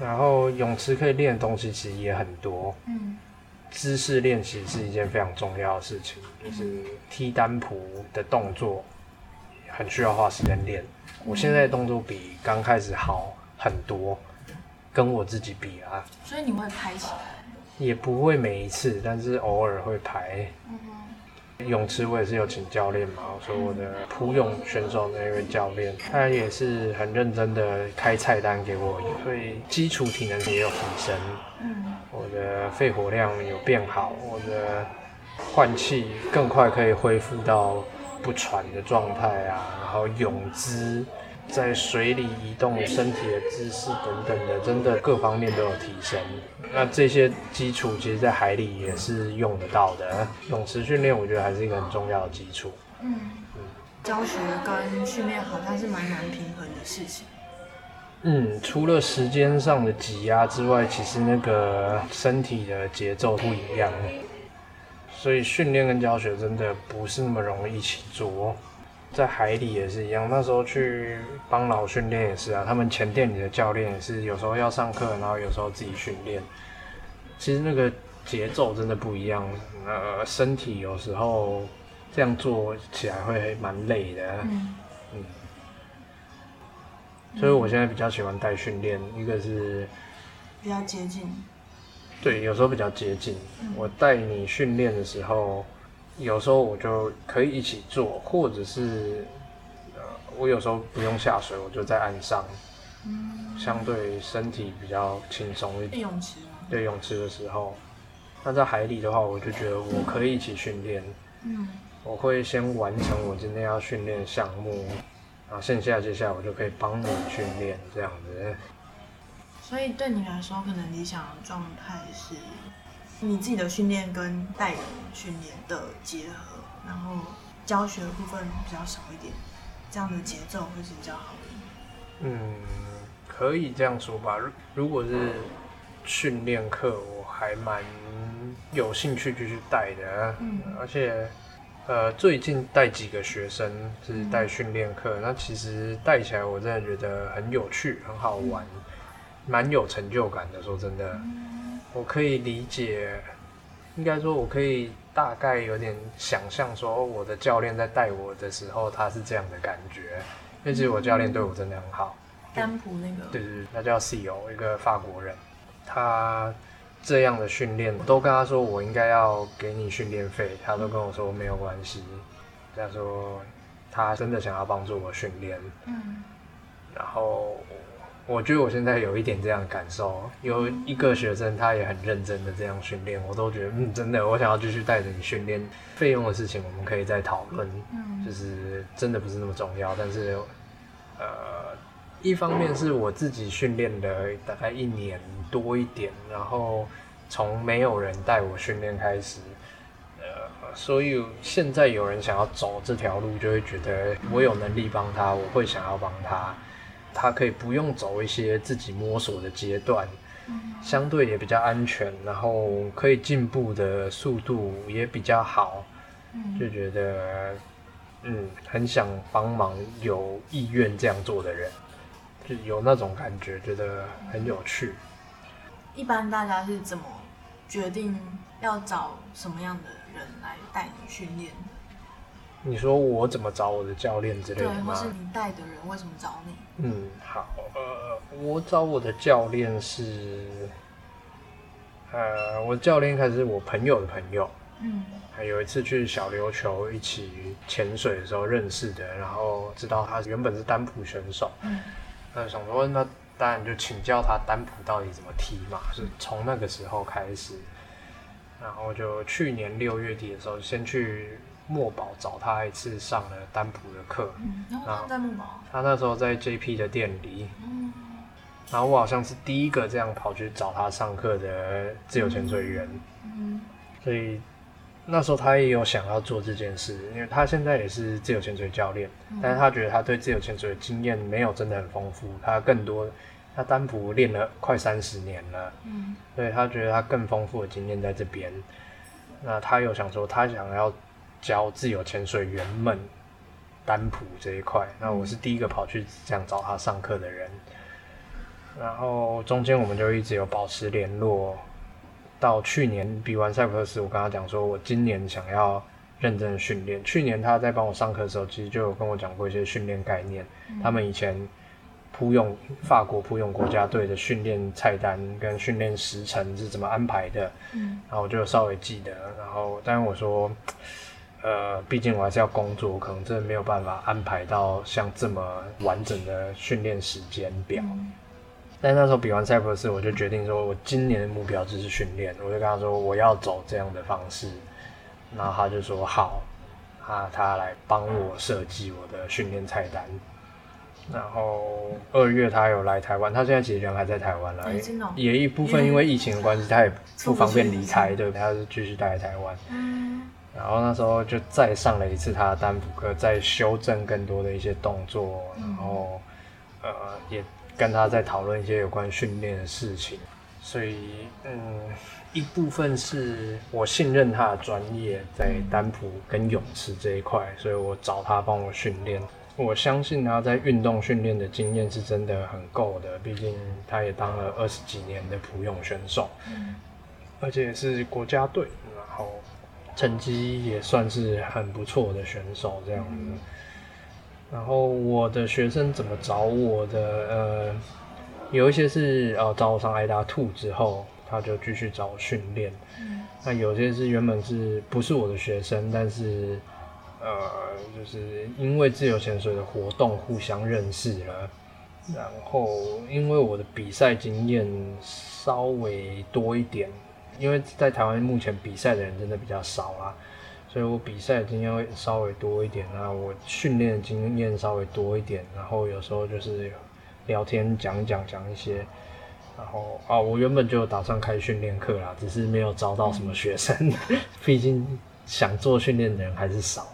B: 然后泳池可以练的东西其实也很多。嗯。姿势练习是一件非常重要的事情，就是踢单蹼的动作很需要花时间练。我现在的动作比刚开始好很多。跟我自己比啊，
A: 所以你会拍起来？
B: 也不会每一次，但是偶尔会拍。嗯哼。泳池我也是有请教练嘛，我说我的普泳选手那位教练，他也是很认真的开菜单给我，所以基础体能也有提升。嗯。我的肺活量有变好，我的换气更快可以恢复到不喘的状态啊，然后泳姿。在水里移动身体的姿势等等的，真的各方面都有提升。那这些基础其实，在海里也是用得到的。泳池训练，我觉得还是一个很重要的基础。嗯
A: 嗯，教学跟训练好像是蛮难平衡的事情。
B: 嗯，除了时间上的挤压之外，其实那个身体的节奏不一样，所以训练跟教学真的不是那么容易一起做。在海里也是一样，那时候去帮老训练也是啊。他们前店里的教练也是，有时候要上课，然后有时候自己训练。其实那个节奏真的不一样，呃，身体有时候这样做起来会蛮累的。嗯，嗯。所以我现在比较喜欢带训练，一个是
A: 比较接近。
B: 对，有时候比较接近。我带你训练的时候。有时候我就可以一起做，或者是，呃，我有时候不用下水，我就在岸上，嗯，相对身体比较轻松一点。
A: 泳池。
B: 对，泳池的时候，那在海里的话，我就觉得我可以一起训练。嗯。我会先完成我今天要训练项目，然后剩下接下来我就可以帮你训练这样子。
A: 所以对你来说，可能理想的状态是？你自己的训练跟带人训练的结合，然后教学的部分比较少一点，这样的节奏会是比较好的。
B: 嗯，可以这样说吧。如果是训练课，我还蛮有兴趣继续带的。嗯，而且呃，最近带几个学生是带训练课，那其实带起来我真的觉得很有趣，很好玩，蛮有成就感的。说真的。我可以理解，应该说，我可以大概有点想象，说我的教练在带我的时候，他是这样的感觉。因为其实我教练对我真的很好。
A: 丹普那个？
B: 对对对，他叫 CEO，一个法国人。他这样的训练，都跟他说我应该要给你训练费，他都跟我说没有关系。他说他真的想要帮助我训练。嗯。然后。我觉得我现在有一点这样的感受，有一个学生他也很认真的这样训练，我都觉得嗯，真的，我想要继续带着你训练。费用的事情我们可以再讨论，嗯，就是真的不是那么重要。但是，呃，一方面是我自己训练了大概一年多一点，然后从没有人带我训练开始，呃，所以现在有人想要走这条路，就会觉得我有能力帮他，我会想要帮他。他可以不用走一些自己摸索的阶段，相对也比较安全，然后可以进步的速度也比较好，就觉得嗯，很想帮忙，有意愿这样做的人，就有那种感觉，觉得很有趣。
A: 一般大家是怎么决定要找什么样的人来带你训练？
B: 你说我怎么找我的教练之类的吗？
A: 或是你带的人为什么找你？
B: 嗯，好，呃，我找我的教练是，呃，我教练开始是我朋友的朋友，嗯，还有一次去小琉球一起潜水的时候认识的，然后知道他原本是单蹼选手，嗯，那想说那当然就请教他单蹼到底怎么踢嘛，是从那个时候开始，然后就去年六月底的时候先去。墨宝找他一次上了单普的课，
A: 嗯，然后他在墨宝，
B: 他那时候在 JP 的店里，嗯，然后我好像是第一个这样跑去找他上课的自由潜水员，嗯，所以那时候他也有想要做这件事，因为他现在也是自由潜水教练，嗯，但是他觉得他对自由潜水的经验没有真的很丰富，他更多他单普练了快三十年了，嗯，所以他觉得他更丰富的经验在这边，那他又想说他想要。教自由潜水员们单蹼这一块，那我是第一个跑去这样找他上课的人，然后中间我们就一直有保持联络，到去年比完赛普勒斯，我跟他讲说，我今年想要认真的训练。去年他在帮我上课的时候，其实就有跟我讲过一些训练概念，他们以前扑用法国扑用国家队的训练菜单跟训练时程是怎么安排的，然后我就稍微记得，然后但是我说。呃，毕竟我还是要工作，我可能真的没有办法安排到像这么完整的训练时间表。嗯、但那时候比完赛博士，我就决定说，我今年的目标就是训练。我就跟他说，我要走这样的方式。然后他就说好，他他来帮我设计我的训练菜单。然后二月他有来台湾，他现在其实人还在台湾了，也一部分因为疫情的关系，他也不方便离开，对，他是继续待在台湾。嗯然后那时候就再上了一次他的单普课，再修正更多的一些动作，然后呃也跟他在讨论一些有关训练的事情。所以嗯，一部分是我信任他的专业在单普跟泳池这一块，所以我找他帮我训练。我相信他在运动训练的经验是真的很够的，毕竟他也当了二十几年的普泳选手，而且是国家队。成绩也算是很不错的选手这样子，然后我的学生怎么找我的？呃，有一些是呃找我上 AIDA Two 之后，他就继续找我训练。那有些是原本是不是我的学生，但是呃，就是因为自由潜水的活动互相认识了，然后因为我的比赛经验稍微多一点。因为在台湾目前比赛的人真的比较少啦，所以我比赛的经验会稍微多一点，啊我训练的经验稍微多一点，然后有时候就是聊天讲讲讲一些，然后啊，我原本就打算开训练课啦，只是没有招到什么学生，*laughs* 毕竟想做训练的人还是少。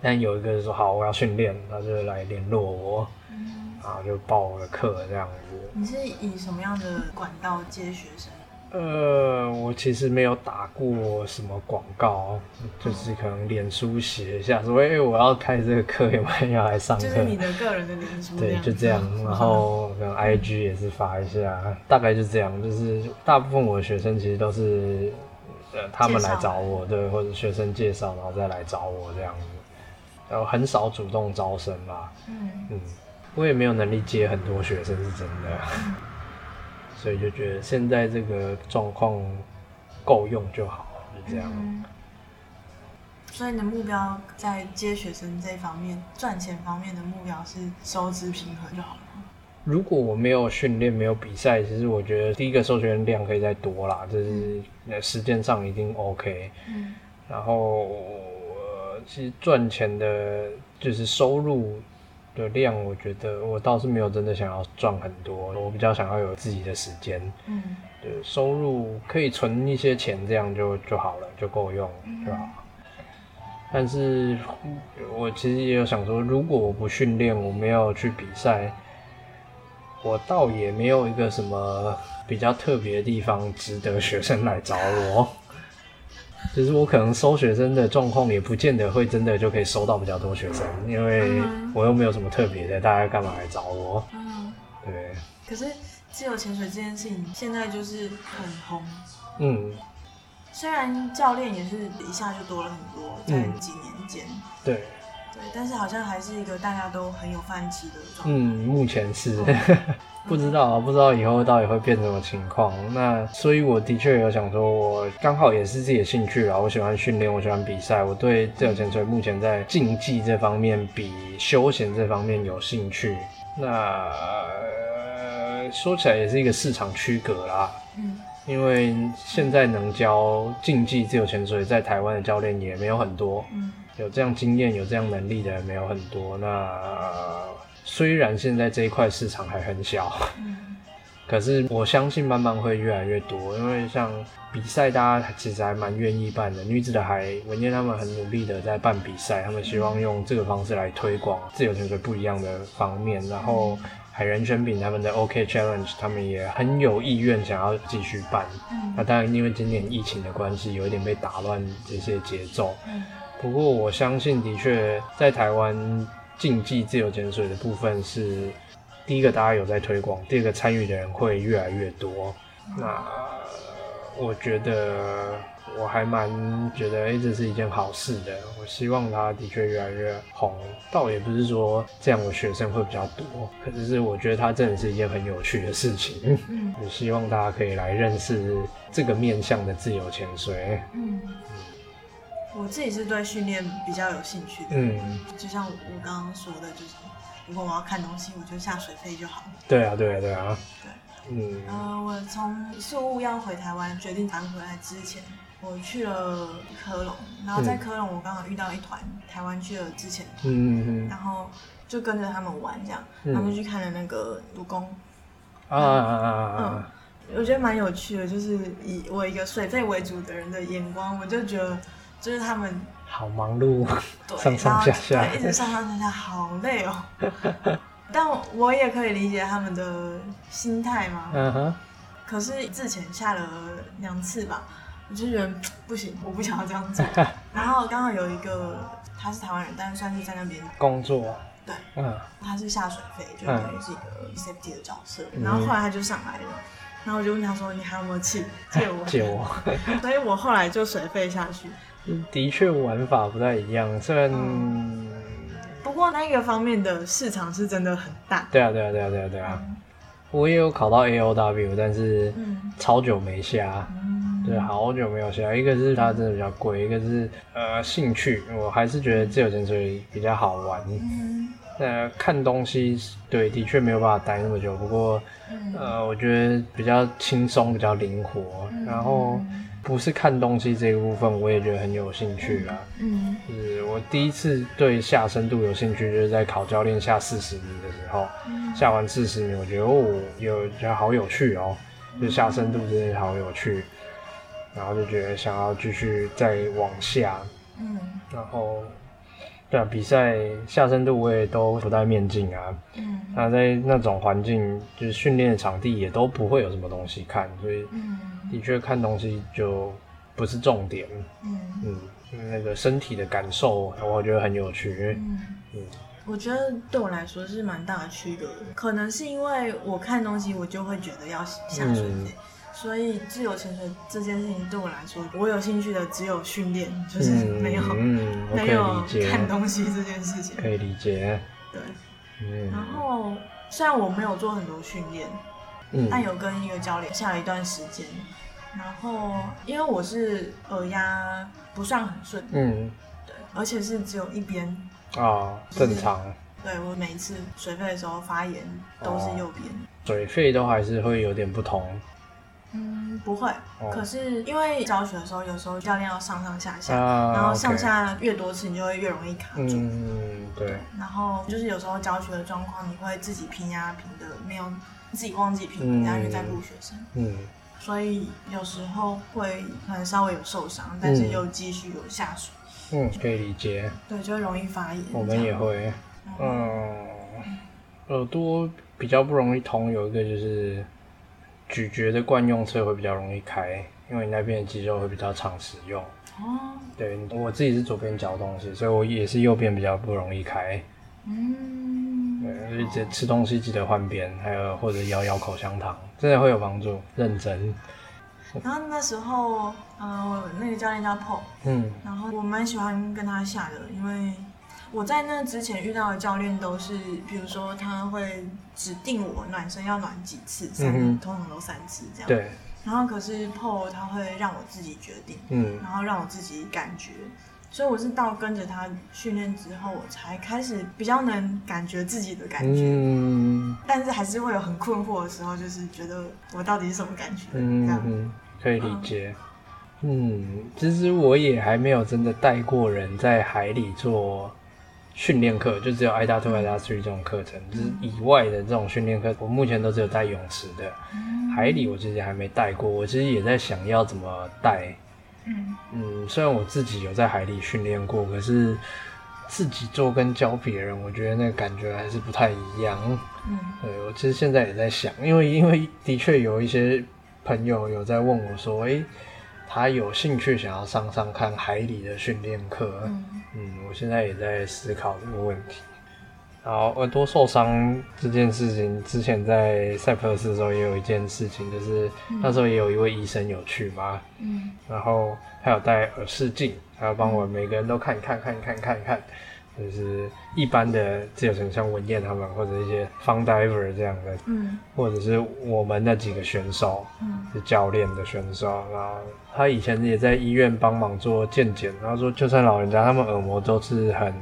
B: 但有一个说好我要训练，他就来联络我，然后就报我的课这样子。
A: 你是以什么样的管道接学生？
B: 呃，我其实没有打过什么广告，就是可能脸书写一下说，哎，我要开这个课，有没有人要来上课？
A: 就是你的个人的脸书。
B: 对，就这样。然后可能 IG 也是发一下，大概就这样。就是大部分我的学生其实都是，呃，他们来找我，对，或者学生介绍，然后再来找我这样子。然后很少主动招生吧。嗯嗯，我也没有能力接很多学生，是真的。*laughs* 所以就觉得现在这个状况够用就好，就这样。嗯。
A: 所以你的目标在接学生这方面，赚钱方面的目标是收支平衡就好了。
B: 如果我没有训练，没有比赛，其实我觉得第一个受训量可以再多啦，就是时间上一定 OK。嗯。然后，呃，其实赚钱的，就是收入的量，我觉得我倒是没有真的想要赚很多，我比较想要有自己的时间。嗯。对，收入可以存一些钱，这样就就好了，就够用，就好。但是，我其实也有想说，如果我不训练，我没有去比赛。我倒也没有一个什么比较特别的地方值得学生来找我，就是我可能收学生的状况也不见得会真的就可以收到比较多学生，因为我又没有什么特别的，大家干嘛来找我？嗯，对。
A: 可是自由潜水这件事情现在就是很红，
B: 嗯，
A: 虽然教练也是一下就多了很多，在几年间，
B: 嗯，对。
A: 但是好像还是一个大家都很有饭吃的状态。
B: 嗯，目前是，*laughs* 不知道啊，不知道以后到底会变什么情况。那所以我的确有想说，我刚好也是自己的兴趣啊，我喜欢训练，我喜欢比赛，我对自由潜水目前在竞技这方面比休闲这方面有兴趣。那说起来也是一个市场区隔啦。嗯。因为现在能教竞技自由潜水在台湾的教练也没有很多。嗯。有这样经验、有这样能力的人没有很多。那、呃、虽然现在这一块市场还很小，嗯，可是我相信慢慢会越来越多。因为像比赛，大家其实还蛮愿意办的。女子的海文燕他们很努力的在办比赛，他们希望用这个方式来推广自由潜水不一样的方面。然后海人选品他们的 OK Challenge，他们也很有意愿想要继续办。嗯，那当然因为今年疫情的关系，有一点被打乱这些节奏。嗯。不过我相信，的确在台湾竞技自由潜水的部分是第一个，大家有在推广；第二个，参与的人会越来越多。那我觉得我还蛮觉得，哎、欸，这是一件好事的。我希望它的确越来越红。倒也不是说这样的学生会比较多，可是是我觉得它真的是一件很有趣的事情。嗯，*laughs* 也希望大家可以来认识这个面向的自由潜水。嗯。
A: 我自己是对训练比较有兴趣的，嗯，就像我刚刚说的，就是如果我要看东西，我就下水费就好
B: 了。对啊，对啊，对啊。
A: 对，嗯，呃，我从宿务要回台湾，决定返回来之前，我去了科隆，然后在科隆我刚好遇到一团台湾去了之前，嗯嗯嗯，然后就跟着他们玩，这样，嗯、他们去看了那个卢工，
B: 啊啊啊啊
A: 我觉得蛮有趣的，就是以我一个水费为主的人的眼光，我就觉得。就是他们
B: 好忙碌，
A: 对，
B: 上上下下，
A: 对，一直上上下下，好累哦。*laughs* 但我也可以理解他们的心态嘛。嗯哼。可是之前下了两次吧，我就觉得不行，我不想要这样做。*laughs* 然后刚好有一个他是台湾人，但是算是在那边
B: 工作。
A: 对，嗯，他是下水费，就等于是一个 safety 的角色。然后后来他就上来了。然后我就问他说：“你还有没有气借我？”
B: 借我。*laughs*
A: 所以我后来就水费下去。
B: 的确玩法不太一样，虽然、
A: 嗯、不过那个方面的市场是真的很大。
B: 对啊，对啊，对啊，对啊，对啊。嗯、我也有考到 AOW，但是超久没下，嗯、对，好久没有下。一个是它真的比较贵，一个是呃兴趣，我还是觉得自由潜水比较好玩。嗯，呃，看东西，对，的确没有办法待那么久。不过，呃，我觉得比较轻松，比较灵活，然后。不是看东西这个部分，我也觉得很有兴趣啦。嗯，是我第一次对下深度有兴趣，就是在考教练下四十米的时候，嗯、下完四十米，我觉得哦，有觉得好有趣哦，就下深度真的好有趣，然后就觉得想要继续再往下。嗯，然后对啊，比赛下深度我也都不戴面镜啊。嗯，那在那种环境，就是训练的场地也都不会有什么东西看，所以。嗯的确，看东西就不是重点。嗯嗯，那个身体的感受，我觉得很有趣。嗯嗯，
A: 我觉得对我来说是蛮大的区隔。可能是因为我看东西，我就会觉得要下水，嗯、所以自由潜水这件事情对我来说，我有兴趣的只有训练，就是没有、嗯、没有看东西这件事情。
B: 可以理解。
A: 对。嗯。然后虽然我没有做很多训练。嗯，但有跟一个教练下了一段时间，然后因为我是耳压不算很顺，嗯，对，而且是只有一边
B: 啊，正常，
A: 对，我每一次水肺的时候发炎都是右边。
B: 水肺都还是会有点不同。
A: 嗯，不会。哦、可是因为教学的时候，有时候教练要上上下下，
B: 啊、
A: 然后上下越多次，你就会越容易卡住。
B: 嗯，对。
A: 然后就是有时候教学的状况，你会自己拼压平的没有，自己忘记评，人家就在录学生。
B: 嗯。
A: 所以有时候会可能稍微有受伤，但是又继续有下水。
B: 嗯，可以理解。
A: 对，就会容易发炎。
B: 我们也会。嗯。耳朵比较不容易通，有一个就是。咀嚼的惯用侧会比较容易开，因为你那边的肌肉会比较常使用。哦，对，我自己是左边嚼东西，所以我也是右边比较不容易开。
A: 嗯，
B: 对，所以这吃东西记得换边，还有或者咬咬口香糖，真的会有帮助。认真。
A: 然后那时候，呃，那个教练叫 Paul，
B: 嗯，
A: 然后我蛮喜欢跟他下的，因为。我在那之前遇到的教练都是，比如说他会指定我暖身要暖几次，三、嗯、通常都三次这样。
B: 对。
A: 然后可是 Paul 他会让我自己决定，
B: 嗯，
A: 然后让我自己感觉，所以我是到跟着他训练之后，我才开始比较能感觉自己的感觉。
B: 嗯。
A: 但是还是会有很困惑的时候，就是觉得我到底是什么感觉？
B: 嗯，
A: 这样
B: 嗯，可以理解。嗯，其实我也还没有真的带过人在海里做。训练课就只有 AIDA 2、AIDA 3这种课程，就是以外的这种训练课，我目前都只有带泳池的。海里我其实还没带过，我其实也在想要怎么带。
A: 嗯
B: 嗯，虽然我自己有在海里训练过，可是自己做跟教别人，我觉得那个感觉还是不太一样。
A: 嗯，
B: 对，我其实现在也在想，因为因为的确有一些朋友有在问我说，诶、欸。他有兴趣想要上上看海里的训练课，
A: 嗯，
B: 嗯，我现在也在思考这个问题。然后耳朵受伤这件事情，之前在塞浦路斯的时候也有一件事情，就是那时候也有一位医生有去嘛，
A: 嗯，
B: 然后他有戴耳视镜，他要帮我每个人都看一看，看一看，看一看。就是一般的自由潜像文彦他们，或者一些 fun diver 这样的，
A: 嗯，
B: 或者是我们那几个选手，
A: 嗯，
B: 是教练的选手，然后他以前也在医院帮忙做健检，然后说就算老人家他们耳膜都是很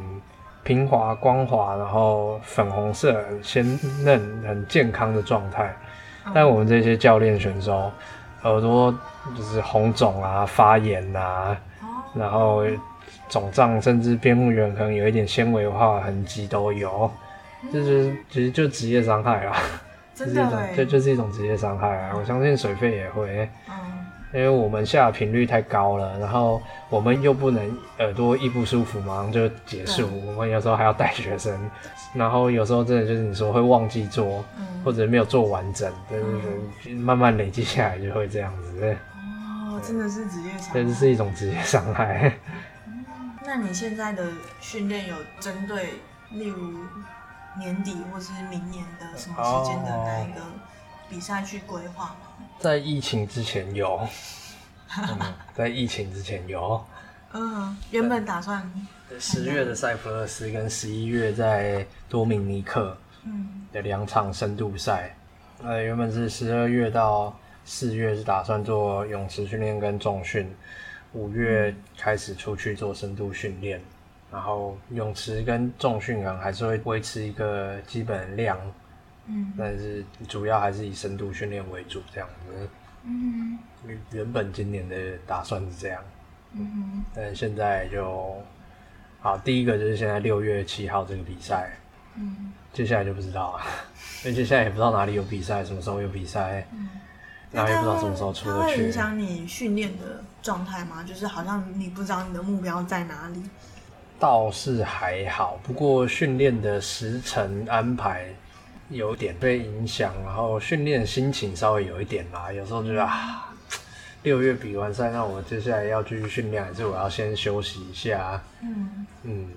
B: 平滑光滑，然后粉红色很鲜嫩很健康的状态，嗯，但我们这些教练选手耳朵就是红肿啊发炎啊，
A: 哦，
B: 然后。肿胀，甚至边缘缘可能有一点纤维化痕迹都有，这就是其实就职业伤害啊。*laughs*
A: 这是一
B: 种，这就是一种职业伤害啊！我相信水肺也会，
A: 嗯，
B: 因为我们下的频率太高了，然后我们又不能耳朵一不舒服马上就结束，我们有时候还要带学生，然后有时候真的就是你说会忘记做，
A: 嗯，
B: 或者没有做完整，对对对，慢慢累积下来就会这样子，对，
A: 哦，真的是职业伤害，
B: 这是一种职业伤害。
A: 那你现在的训练有针对，例如年底或是明年的什么时间的那一个比赛去规划吗？
B: 在疫情之前有，嗯、在疫情之前有。
A: 嗯，原本打算
B: 十月的塞浦路斯跟十一月在多米尼克，
A: 嗯，
B: 的两场深度赛。呃，原本是十二月到四月是打算做泳池训练跟重训。五月开始出去做深度训练，然后泳池跟重训可能还是会维持一个基本量，
A: 嗯，
B: 但是主要还是以深度训练为主这样子，
A: 嗯，
B: 原本今年的打算是这样，
A: 嗯，
B: 但现在就，好，第一个就是现在六月七号这个比赛，
A: 嗯，
B: 接下来就不知道了，*laughs* 因为接下来也不知道哪里有比赛，什么时候有比赛，
A: 嗯。
B: 然后也不知道什么时候出得去。
A: 会影响你训练的状态吗？就是好像你不知道你的目标在哪里。
B: 倒是还好，不过训练的时程安排有点被影响，然后训练心情稍微有一点啦。有时候觉得啊，六月比完赛，那我接下来要继续训练，还是我要先休息一下？
A: 嗯
B: 嗯，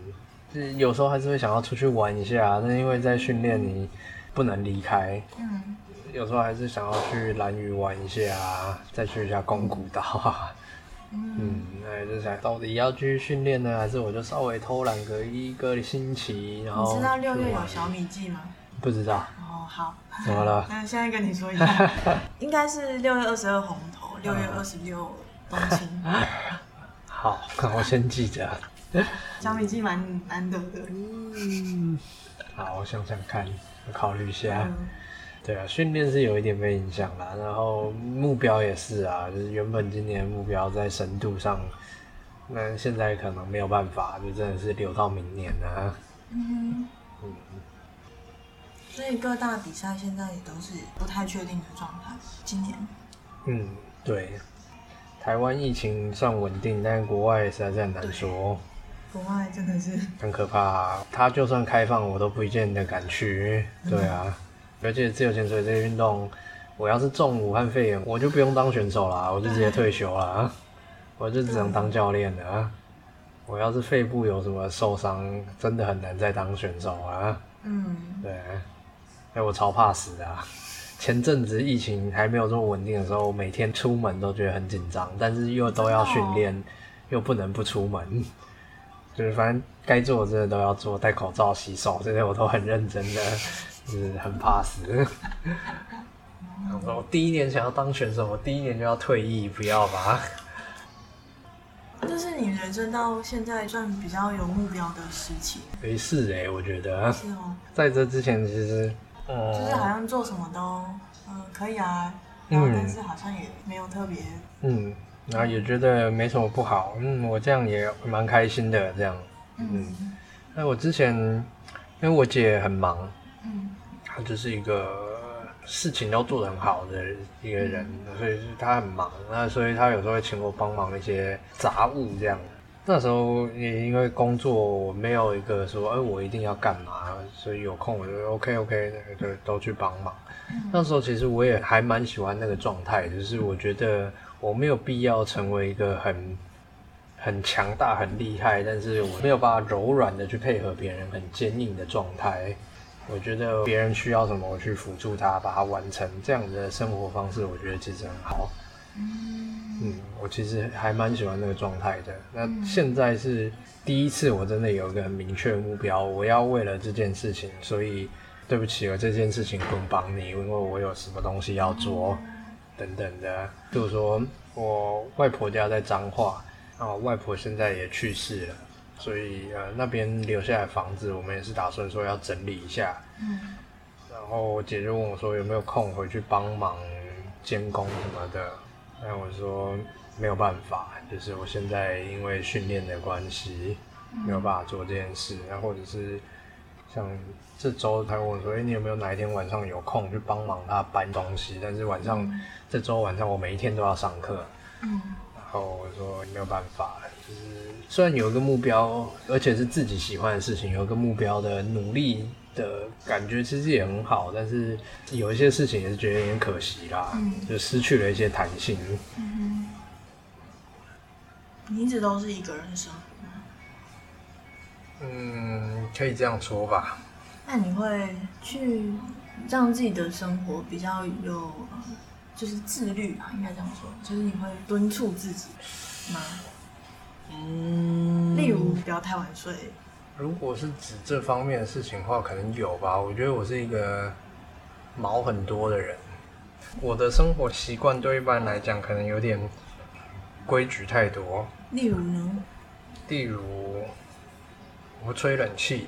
B: 就有时候还是会想要出去玩一下，但因为在训练你不能离开。
A: 嗯。
B: 有时候还是想要去蓝屿玩一下，再去一下宫古岛啊。嗯，那就想到底要继续训练呢，还是我就稍微偷懒个一个星期？然后
A: 你知道六月有小米季吗？
B: 不知道。
A: 哦，好。
B: 怎么了？*laughs*
A: 那现在跟你说一下，*laughs* 应该是六月二十二红头，六月二十六冬青。*laughs*
B: 好，那我先记着。
A: 小米记蛮难得的。
B: 嗯。好，我想想看，我考虑一下。嗯、对啊，训练是有一点被影响啦，然后目标也是啊，就是原本今年的目标在深度上，那现在可能没有办法，就真的是留到明年啊。嗯
A: 嗯。所以各大比赛现在也都是不太确定的状态。今年。
B: 嗯，对。台湾疫情算稳定，但是国外实在是很难说。
A: 国外真的是
B: 很可怕啊，他就算开放，我都不见得敢去。对啊，而且自由潜水这个运动，我要是中武汉肺炎，我就不用当选手啦，我就直接退休了，我就只能当教练了。我要是肺部有什么受伤，真的很难再当选手啊。嗯，对，哎，我超怕死啊！前阵子疫情还没有这么稳定的时候，每天出门都觉得很紧张，但是又都要训练，又不能不出门。*laughs* 就是反正该做的真的都要做，戴口罩、洗手这些我都很认真的，就是很怕死。*laughs* 我第一年想要当选手，我第一年就要退役，不要吧？
A: 这是你人生到现在算比较有目标的事情。
B: 没事哎，我觉得。
A: 是哦。
B: 在这之前，其实，
A: 嗯，就是好像做什么都，嗯，可以啊，嗯，但是好像也没有特别，
B: 嗯。然后也觉得没什么不好，嗯，我这样也蛮开心的，这样，嗯，那我之前因为我姐很忙，嗯，她就是一个事情都做得很好的一个人，嗯、所以她很忙，那所以她有时候会请我帮忙一些杂物这样。那时候也因为工作我没有一个说，哎，我一定要干嘛，所以有空我就 OK OK，就都去帮忙。嗯、那时候其实我也还蛮喜欢那个状态，就是我觉得。我没有必要成为一个很很强大、很厉害，但是我没有办法柔软的去配合别人，很坚硬的状态。我觉得别人需要什么，我去辅助他，把它完成。这样的生活方式，我觉得其实很好。嗯，我其实还蛮喜欢那个状态的。那现在是第一次，我真的有一个很明确的目标，我要为了这件事情，所以对不起，我这件事情不能帮你，因为我有什么东西要做。等等的，就是说我外婆家在彰化，然后外婆现在也去世了，所以呃那边留下来的房子，我们也是打算说要整理一下。嗯，然后我姐就问我说有没有空回去帮忙监工什么的，那我说没有办法，就是我现在因为训练的关系没有办法做这件事，然后或者是像这周他问我说，哎、欸，你有没有哪一天晚上有空去帮忙他搬东西？但是晚上。嗯这周晚上我每一天都要上课，嗯，然后我说没有办法，就是虽然有一个目标，而且是自己喜欢的事情，有一个目标的努力的感觉其实也很好，但是有一些事情也是觉得有点可惜啦，嗯，就失去了一些弹性。嗯，
A: 你一直都是一个人生？
B: 嗯，可以这样说吧。
A: 那你会去让自己的生活比较有？就是自律吧，应该这样说。就是你会敦促自己吗？嗯，例如不要太晚睡。
B: 如果是指这方面的事情的话，可能有吧。我觉得我是一个毛很多的人，我的生活习惯对一般人来讲可能有点规矩太多。
A: 例如呢？
B: 例如我不吹冷气，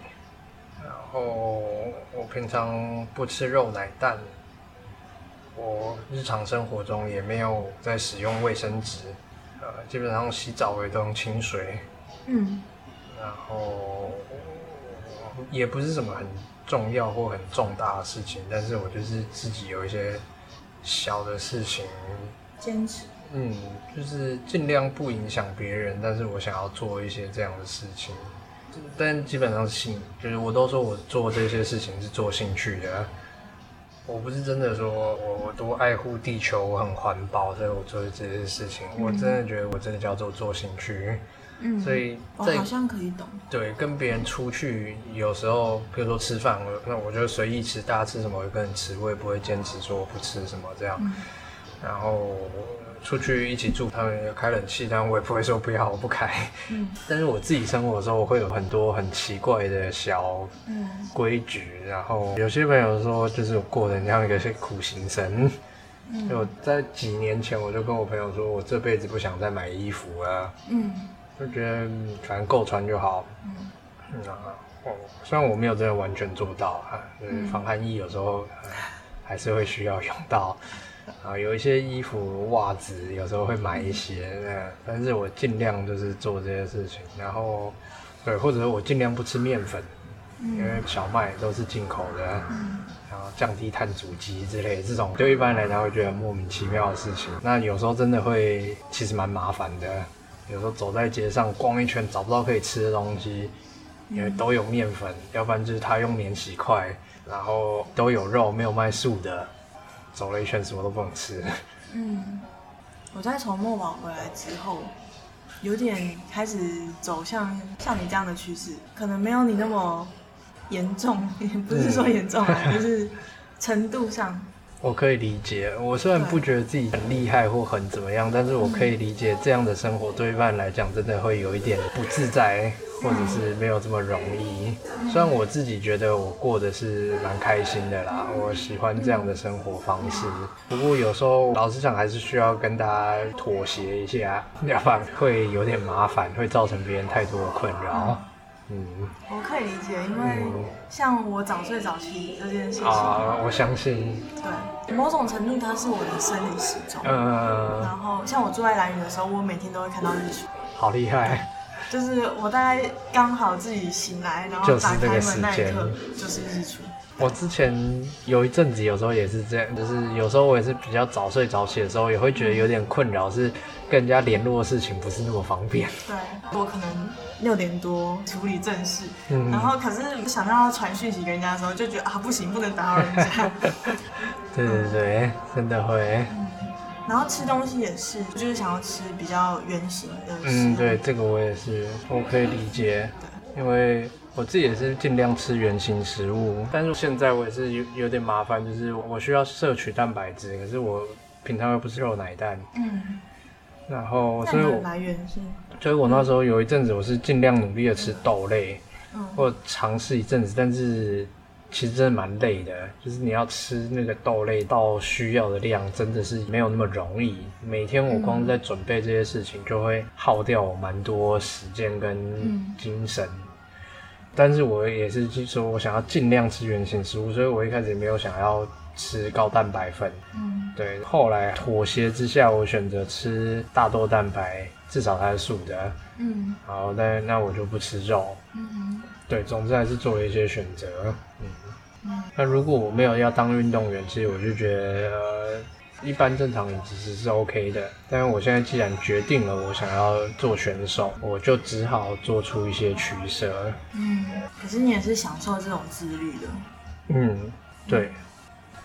B: 然后我平常不吃肉奶蛋。我日常生活中也没有在使用卫生纸，呃，基本上洗澡我也都用清水，嗯，然后也不是什么很重要或很重大的事情，但是我就是自己有一些小的事情。
A: 坚持，
B: 嗯，就是尽量不影响别人，但是我想要做一些这样的事情，但基本上是兴，就是我都说我做这些事情是做兴趣的。我不是真的说我我多爱护地球，我很环保，所以我做的这些事情，嗯、我真的觉得我真的叫做做兴趣。嗯，所以在
A: 我好像可以懂。
B: 对，跟别人出去，有时候比如说吃饭，我那我就随意吃，大家吃什么我就跟人吃，我也不会坚持说我不吃什么这样。嗯、然后。出去一起住，他们有开冷气，但我也不会说不要，我不开。嗯，但是我自己生活的时候，我会有很多很奇怪的小规矩。嗯、然后有些朋友说，就是我过得很像一个苦行僧。嗯，我在几年前我就跟我朋友说，我这辈子不想再买衣服了。嗯，就觉得反正够穿就好。嗯，啊，我，虽然我没有真的完全做到啊，就是防寒衣有时候、嗯、还是会需要用到。啊，有一些衣服、袜子，有时候会买一些，嗯，但是我尽量就是做这些事情，然后，对，或者说我尽量不吃面粉，嗯，因为小麦都是进口的，嗯，然后降低碳足迹之类的，这种对一般人来讲会觉得莫名其妙的事情，那有时候真的会其实蛮麻烦的，有时候走在街上逛一圈找不到可以吃的东西，因为都有面粉，要不然就是他用免洗筷，然后都有肉，没有卖素的。走了一圈，什么都不能吃。
A: 嗯，我在从墨宝回来之后，有点开始走向像你这样的趋势，可能没有你那么严重，也不是说严重啊，*laughs* 就、嗯、是程度上。
B: 我可以理解，我虽然不觉得自己很厉害或很怎么样，但是我可以理解这样的生活对一般人来讲，真的会有一点不自在。或者是没有这么容易，虽然我自己觉得我过的是蛮开心的啦，我喜欢这样的生活方式。不过有时候老实讲，还是需要跟大家妥协一下，*laughs* 要不然会有点麻烦，会造成别人太多的困扰。嗯，
A: 我可以理解，因为像我早睡早起这件事情
B: 啊，我相信，
A: 对，某种程度它是我的生理时钟。嗯，然后像我住在兰屿的时候，我每天都会看到日出，
B: 好厉害。
A: 就是我大概刚好自己醒来，然后打开门那一刻就是日出。
B: 我之前有一阵子，有时候也是这样，就是有时候我也是比较早睡早起的时候，也会觉得有点困扰，是跟人家联络的事情不是那么方便。
A: 对，我可能六点多处理正事，嗯，然后可是想到要传讯息给人家的时候，就觉得啊不行，不能打扰人家。
B: 对 *laughs* 对对，嗯、真的会。
A: 然后吃东西也是，就是想要吃比较圆形的。
B: 嗯，对，这个我也是，我可以理解。对，因为我自己也是尽量吃原形食物，但是现在我也是有有点麻烦，就是我需要摄取蛋白质，可是我平常又不是肉奶蛋。嗯。然后，所以我
A: 来源是，
B: 所以我那时候有一阵子，我是尽量努力的吃豆类，嗯，或尝试一阵子，但是。其实真的蛮累的，就是你要吃那个豆类到需要的量，真的是没有那么容易。每天我光在准备这些事情，就会耗掉我蛮多时间跟精神。嗯、但是我也是说，我想要尽量吃原型食物，所以我一开始也没有想要吃高蛋白粉。嗯，对。后来妥协之下，我选择吃大豆蛋白，至少它是素的。嗯，好，那那我就不吃肉。嗯，对，总之还是做了一些选择。嗯。那如果我没有要当运动员，其实我就觉得，呃，一般正常饮食是 OK 的。但是我现在既然决定了我想要做选手，我就只好做出一些取舍。
A: 嗯，可是你也是享受这种自律的。
B: 嗯，对。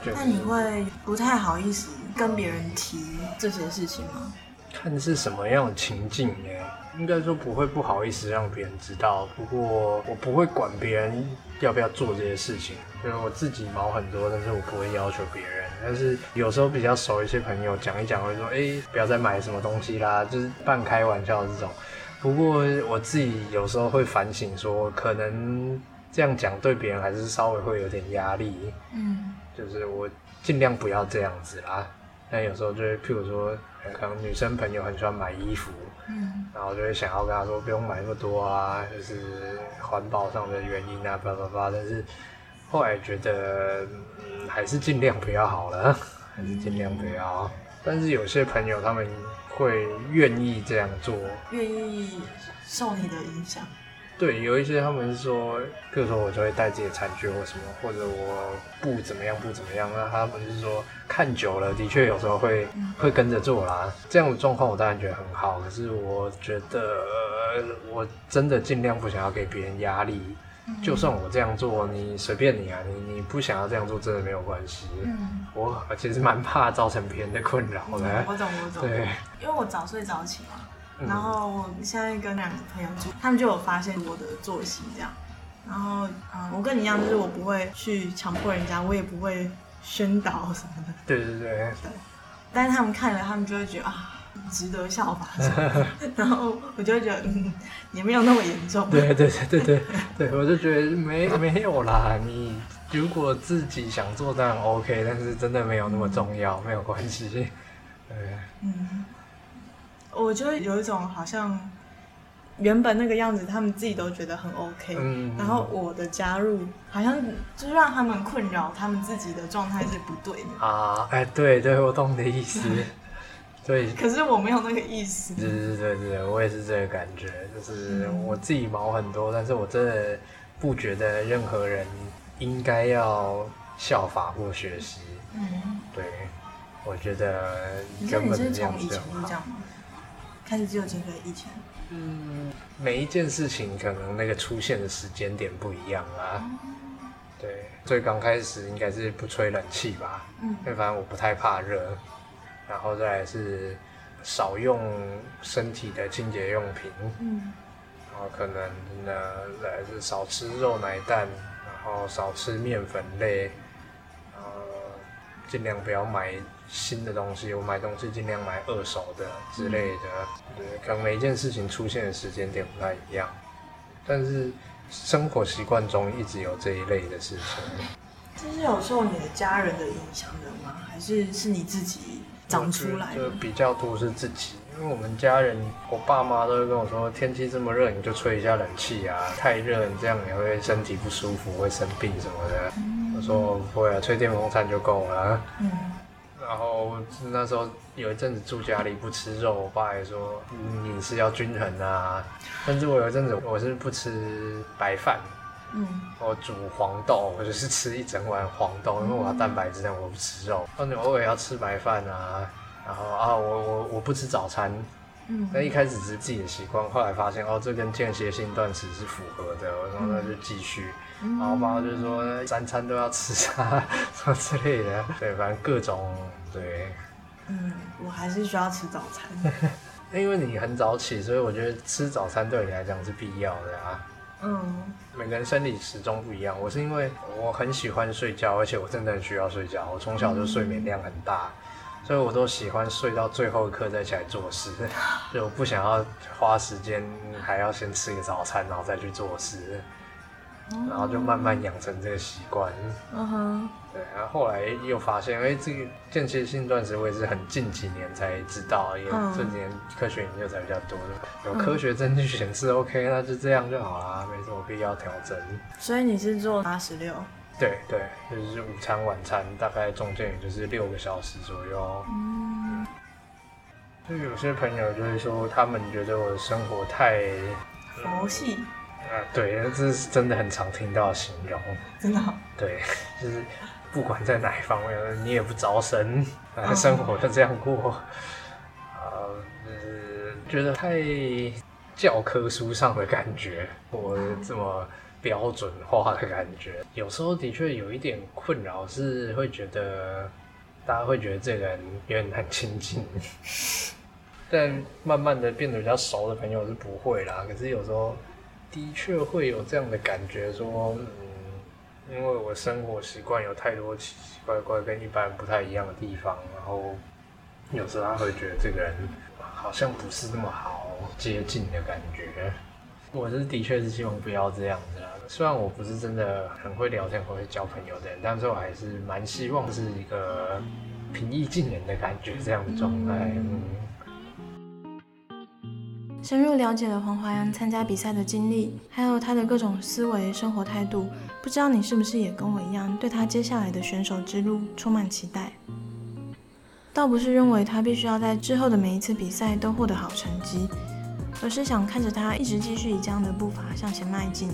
A: 那你会不太好意思跟别人提这些事情吗？
B: 看是什么样的情境呢？应该说不会不好意思让别人知道，不过我不会管别人要不要做这些事情，就是我自己毛很多，但是我不会要求别人。但是有时候比较熟一些朋友讲一讲，会说：“哎，不要再买什么东西啦。”就是半开玩笑这种。不过我自己有时候会反省说，可能这样讲对别人还是稍微会有点压力。嗯，就是我尽量不要这样子啦。但有时候就会，譬如说，可能女生朋友很喜欢买衣服。嗯，然后就会想要跟她说不用买那么多啊，就是环保上的原因啊，叭叭叭。但是后来觉得，嗯，还是尽量不要好了，*laughs* 还是尽量不要。但是有些朋友他们会愿意这样做，
A: 愿意受你的影响。
B: 对，有一些他们是说，比如说我就会带自己的餐具或什么，或者我不怎么样不怎么样，那他们是说看久了，的确有时候会会跟着做啦。这样的状况我当然觉得很好，可是我觉得我真的尽量不想要给别人压力。就算我这样做，你随便你啊，你你不想要这样做，真的没有关系。嗯，我其实蛮怕造成别人的困扰的。
A: 我懂，我懂。对，因为我早睡早起嘛。然后我现在跟两个朋友住，他们就有发现我的作息这样。然后，嗯，我跟你一样，就是我不会去强迫人家，我也不会宣导什么的。
B: 对对对。对。
A: 但是他们看了，他们就会觉得啊，值得效法。*laughs* *laughs* 然后我就会觉得，嗯，也没有那么严重。
B: 对对对对对对，我就觉得没没有啦。你如果自己想做，当然 OK，但是真的没有那么重要，没有关系。*laughs* 对。嗯。
A: 我觉得有一种好像原本那个样子，他们自己都觉得很 OK，嗯，然后我的加入好像就让他们困扰，他们自己的状态是不对的
B: 啊，哎，对对，我懂你的意思，对，
A: 可是我没有那个意思，
B: 对对对对，我也是这个感觉，就是我自己毛很多，但是我真的不觉得任何人应该要效法或学习，嗯，对。我觉得根本这样子就好。
A: 开始只有几个以前。
B: 嗯，每一件事情可能那个出现的时间点不一样啊。嗯、对，最刚开始应该是不吹冷气吧。嗯。因为反正我不太怕热，然后再来是少用身体的清洁用品。嗯。然后可能呢，再来是少吃肉奶蛋，然后少吃面粉类，呃，尽量不要买。新的东西，我买东西尽量买二手的之类的。对，可能每一件事情出现的时间点不太一样，但是生活习惯中一直有这一类的事情。
A: 这是有受你的家人的影响的吗？还是是你自己长出来？
B: 就比较多是自己，因为我们家人，我爸妈都会跟我说，天气这么热，你就吹一下冷气啊，太热你这样你会身体不舒服，会生病什么的。嗯、我说不会啊，吹电风扇就够了。嗯。然后那时候有一阵子住家里不吃肉，我爸也说饮食要均衡啊。但是我有一阵子我是不吃白饭，嗯，我煮黄豆，我就是吃一整碗黄豆，因为我要蛋白质，但我不吃肉。那你偶尔要吃白饭啊，然后啊，我我我不吃早餐。嗯，那一开始只是自己的习惯，后来发现哦，这跟间歇性断食是符合的，然后那就继续。嗯、然后妈妈就说三餐都要吃啊，*laughs* 什么之类的。对，反正各种对。
A: 嗯，我还是需要吃早餐。*laughs*
B: 因为你很早起，所以我觉得吃早餐对你来讲是必要的啊。嗯。每个人生理时钟不一样，我是因为我很喜欢睡觉，而且我真的很需要睡觉，我从小就睡眠量很大。嗯所以我都喜欢睡到最后一刻再起来做事，*laughs* 就我不想要花时间，还要先吃个早餐，然后再去做事，然后就慢慢养成这个习惯。嗯哼，对，然后后来又发现，哎，这个间歇性断食我也是很近几年才知道，因为这几年科学研究才比较多，有科学证据显示 OK，那就这样就好啦，没什么必要调整。
A: 所以你是做八十六？
B: 对对，就是午餐、晚餐，大概中间也就是六个小时左右。嗯，就有些朋友就会说，他们觉得我的生活太
A: 佛系。
B: 啊，对，这是真的很常听到的形容。
A: 真的？
B: 对，就是不管在哪一方面，你也不着神，生活就这样过。啊，就是觉得太教科书上的感觉，我这么。标准化的感觉，有时候的确有一点困扰，是会觉得大家会觉得这个人有点很亲近，*laughs* 但慢慢的变得比较熟的朋友是不会啦。可是有时候的确会有这样的感觉，说，嗯，因为我生活习惯有太多奇奇怪怪跟一般人不太一样的地方，然后有时候他会觉得这个人好像不是那么好接近的感觉。我是的确是希望不要这样子啦。虽然我不是真的很会聊天、很会交朋友的人，但是我还是蛮希望是一个平易近人的感觉，这样的状态。嗯。
A: 深入了解了黄华阳参加比赛的经历，还有他的各种思维、生活态度，不知道你是不是也跟我一样，对他接下来的选手之路充满期待？倒不是认为他必须要在之后的每一次比赛都获得好成绩。而是想看着他一直继续以这样的步伐向前迈进，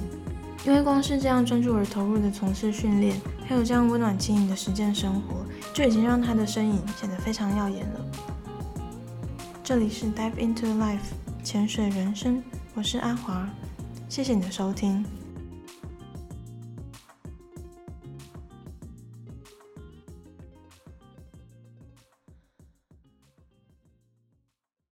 A: 因为光是这样专注而投入的从事训练，还有这样温暖轻盈的实践生活，就已经让他的身影显得非常耀眼了。这里是 Dive into Life 潜水人生，我是阿华，谢谢你的收听。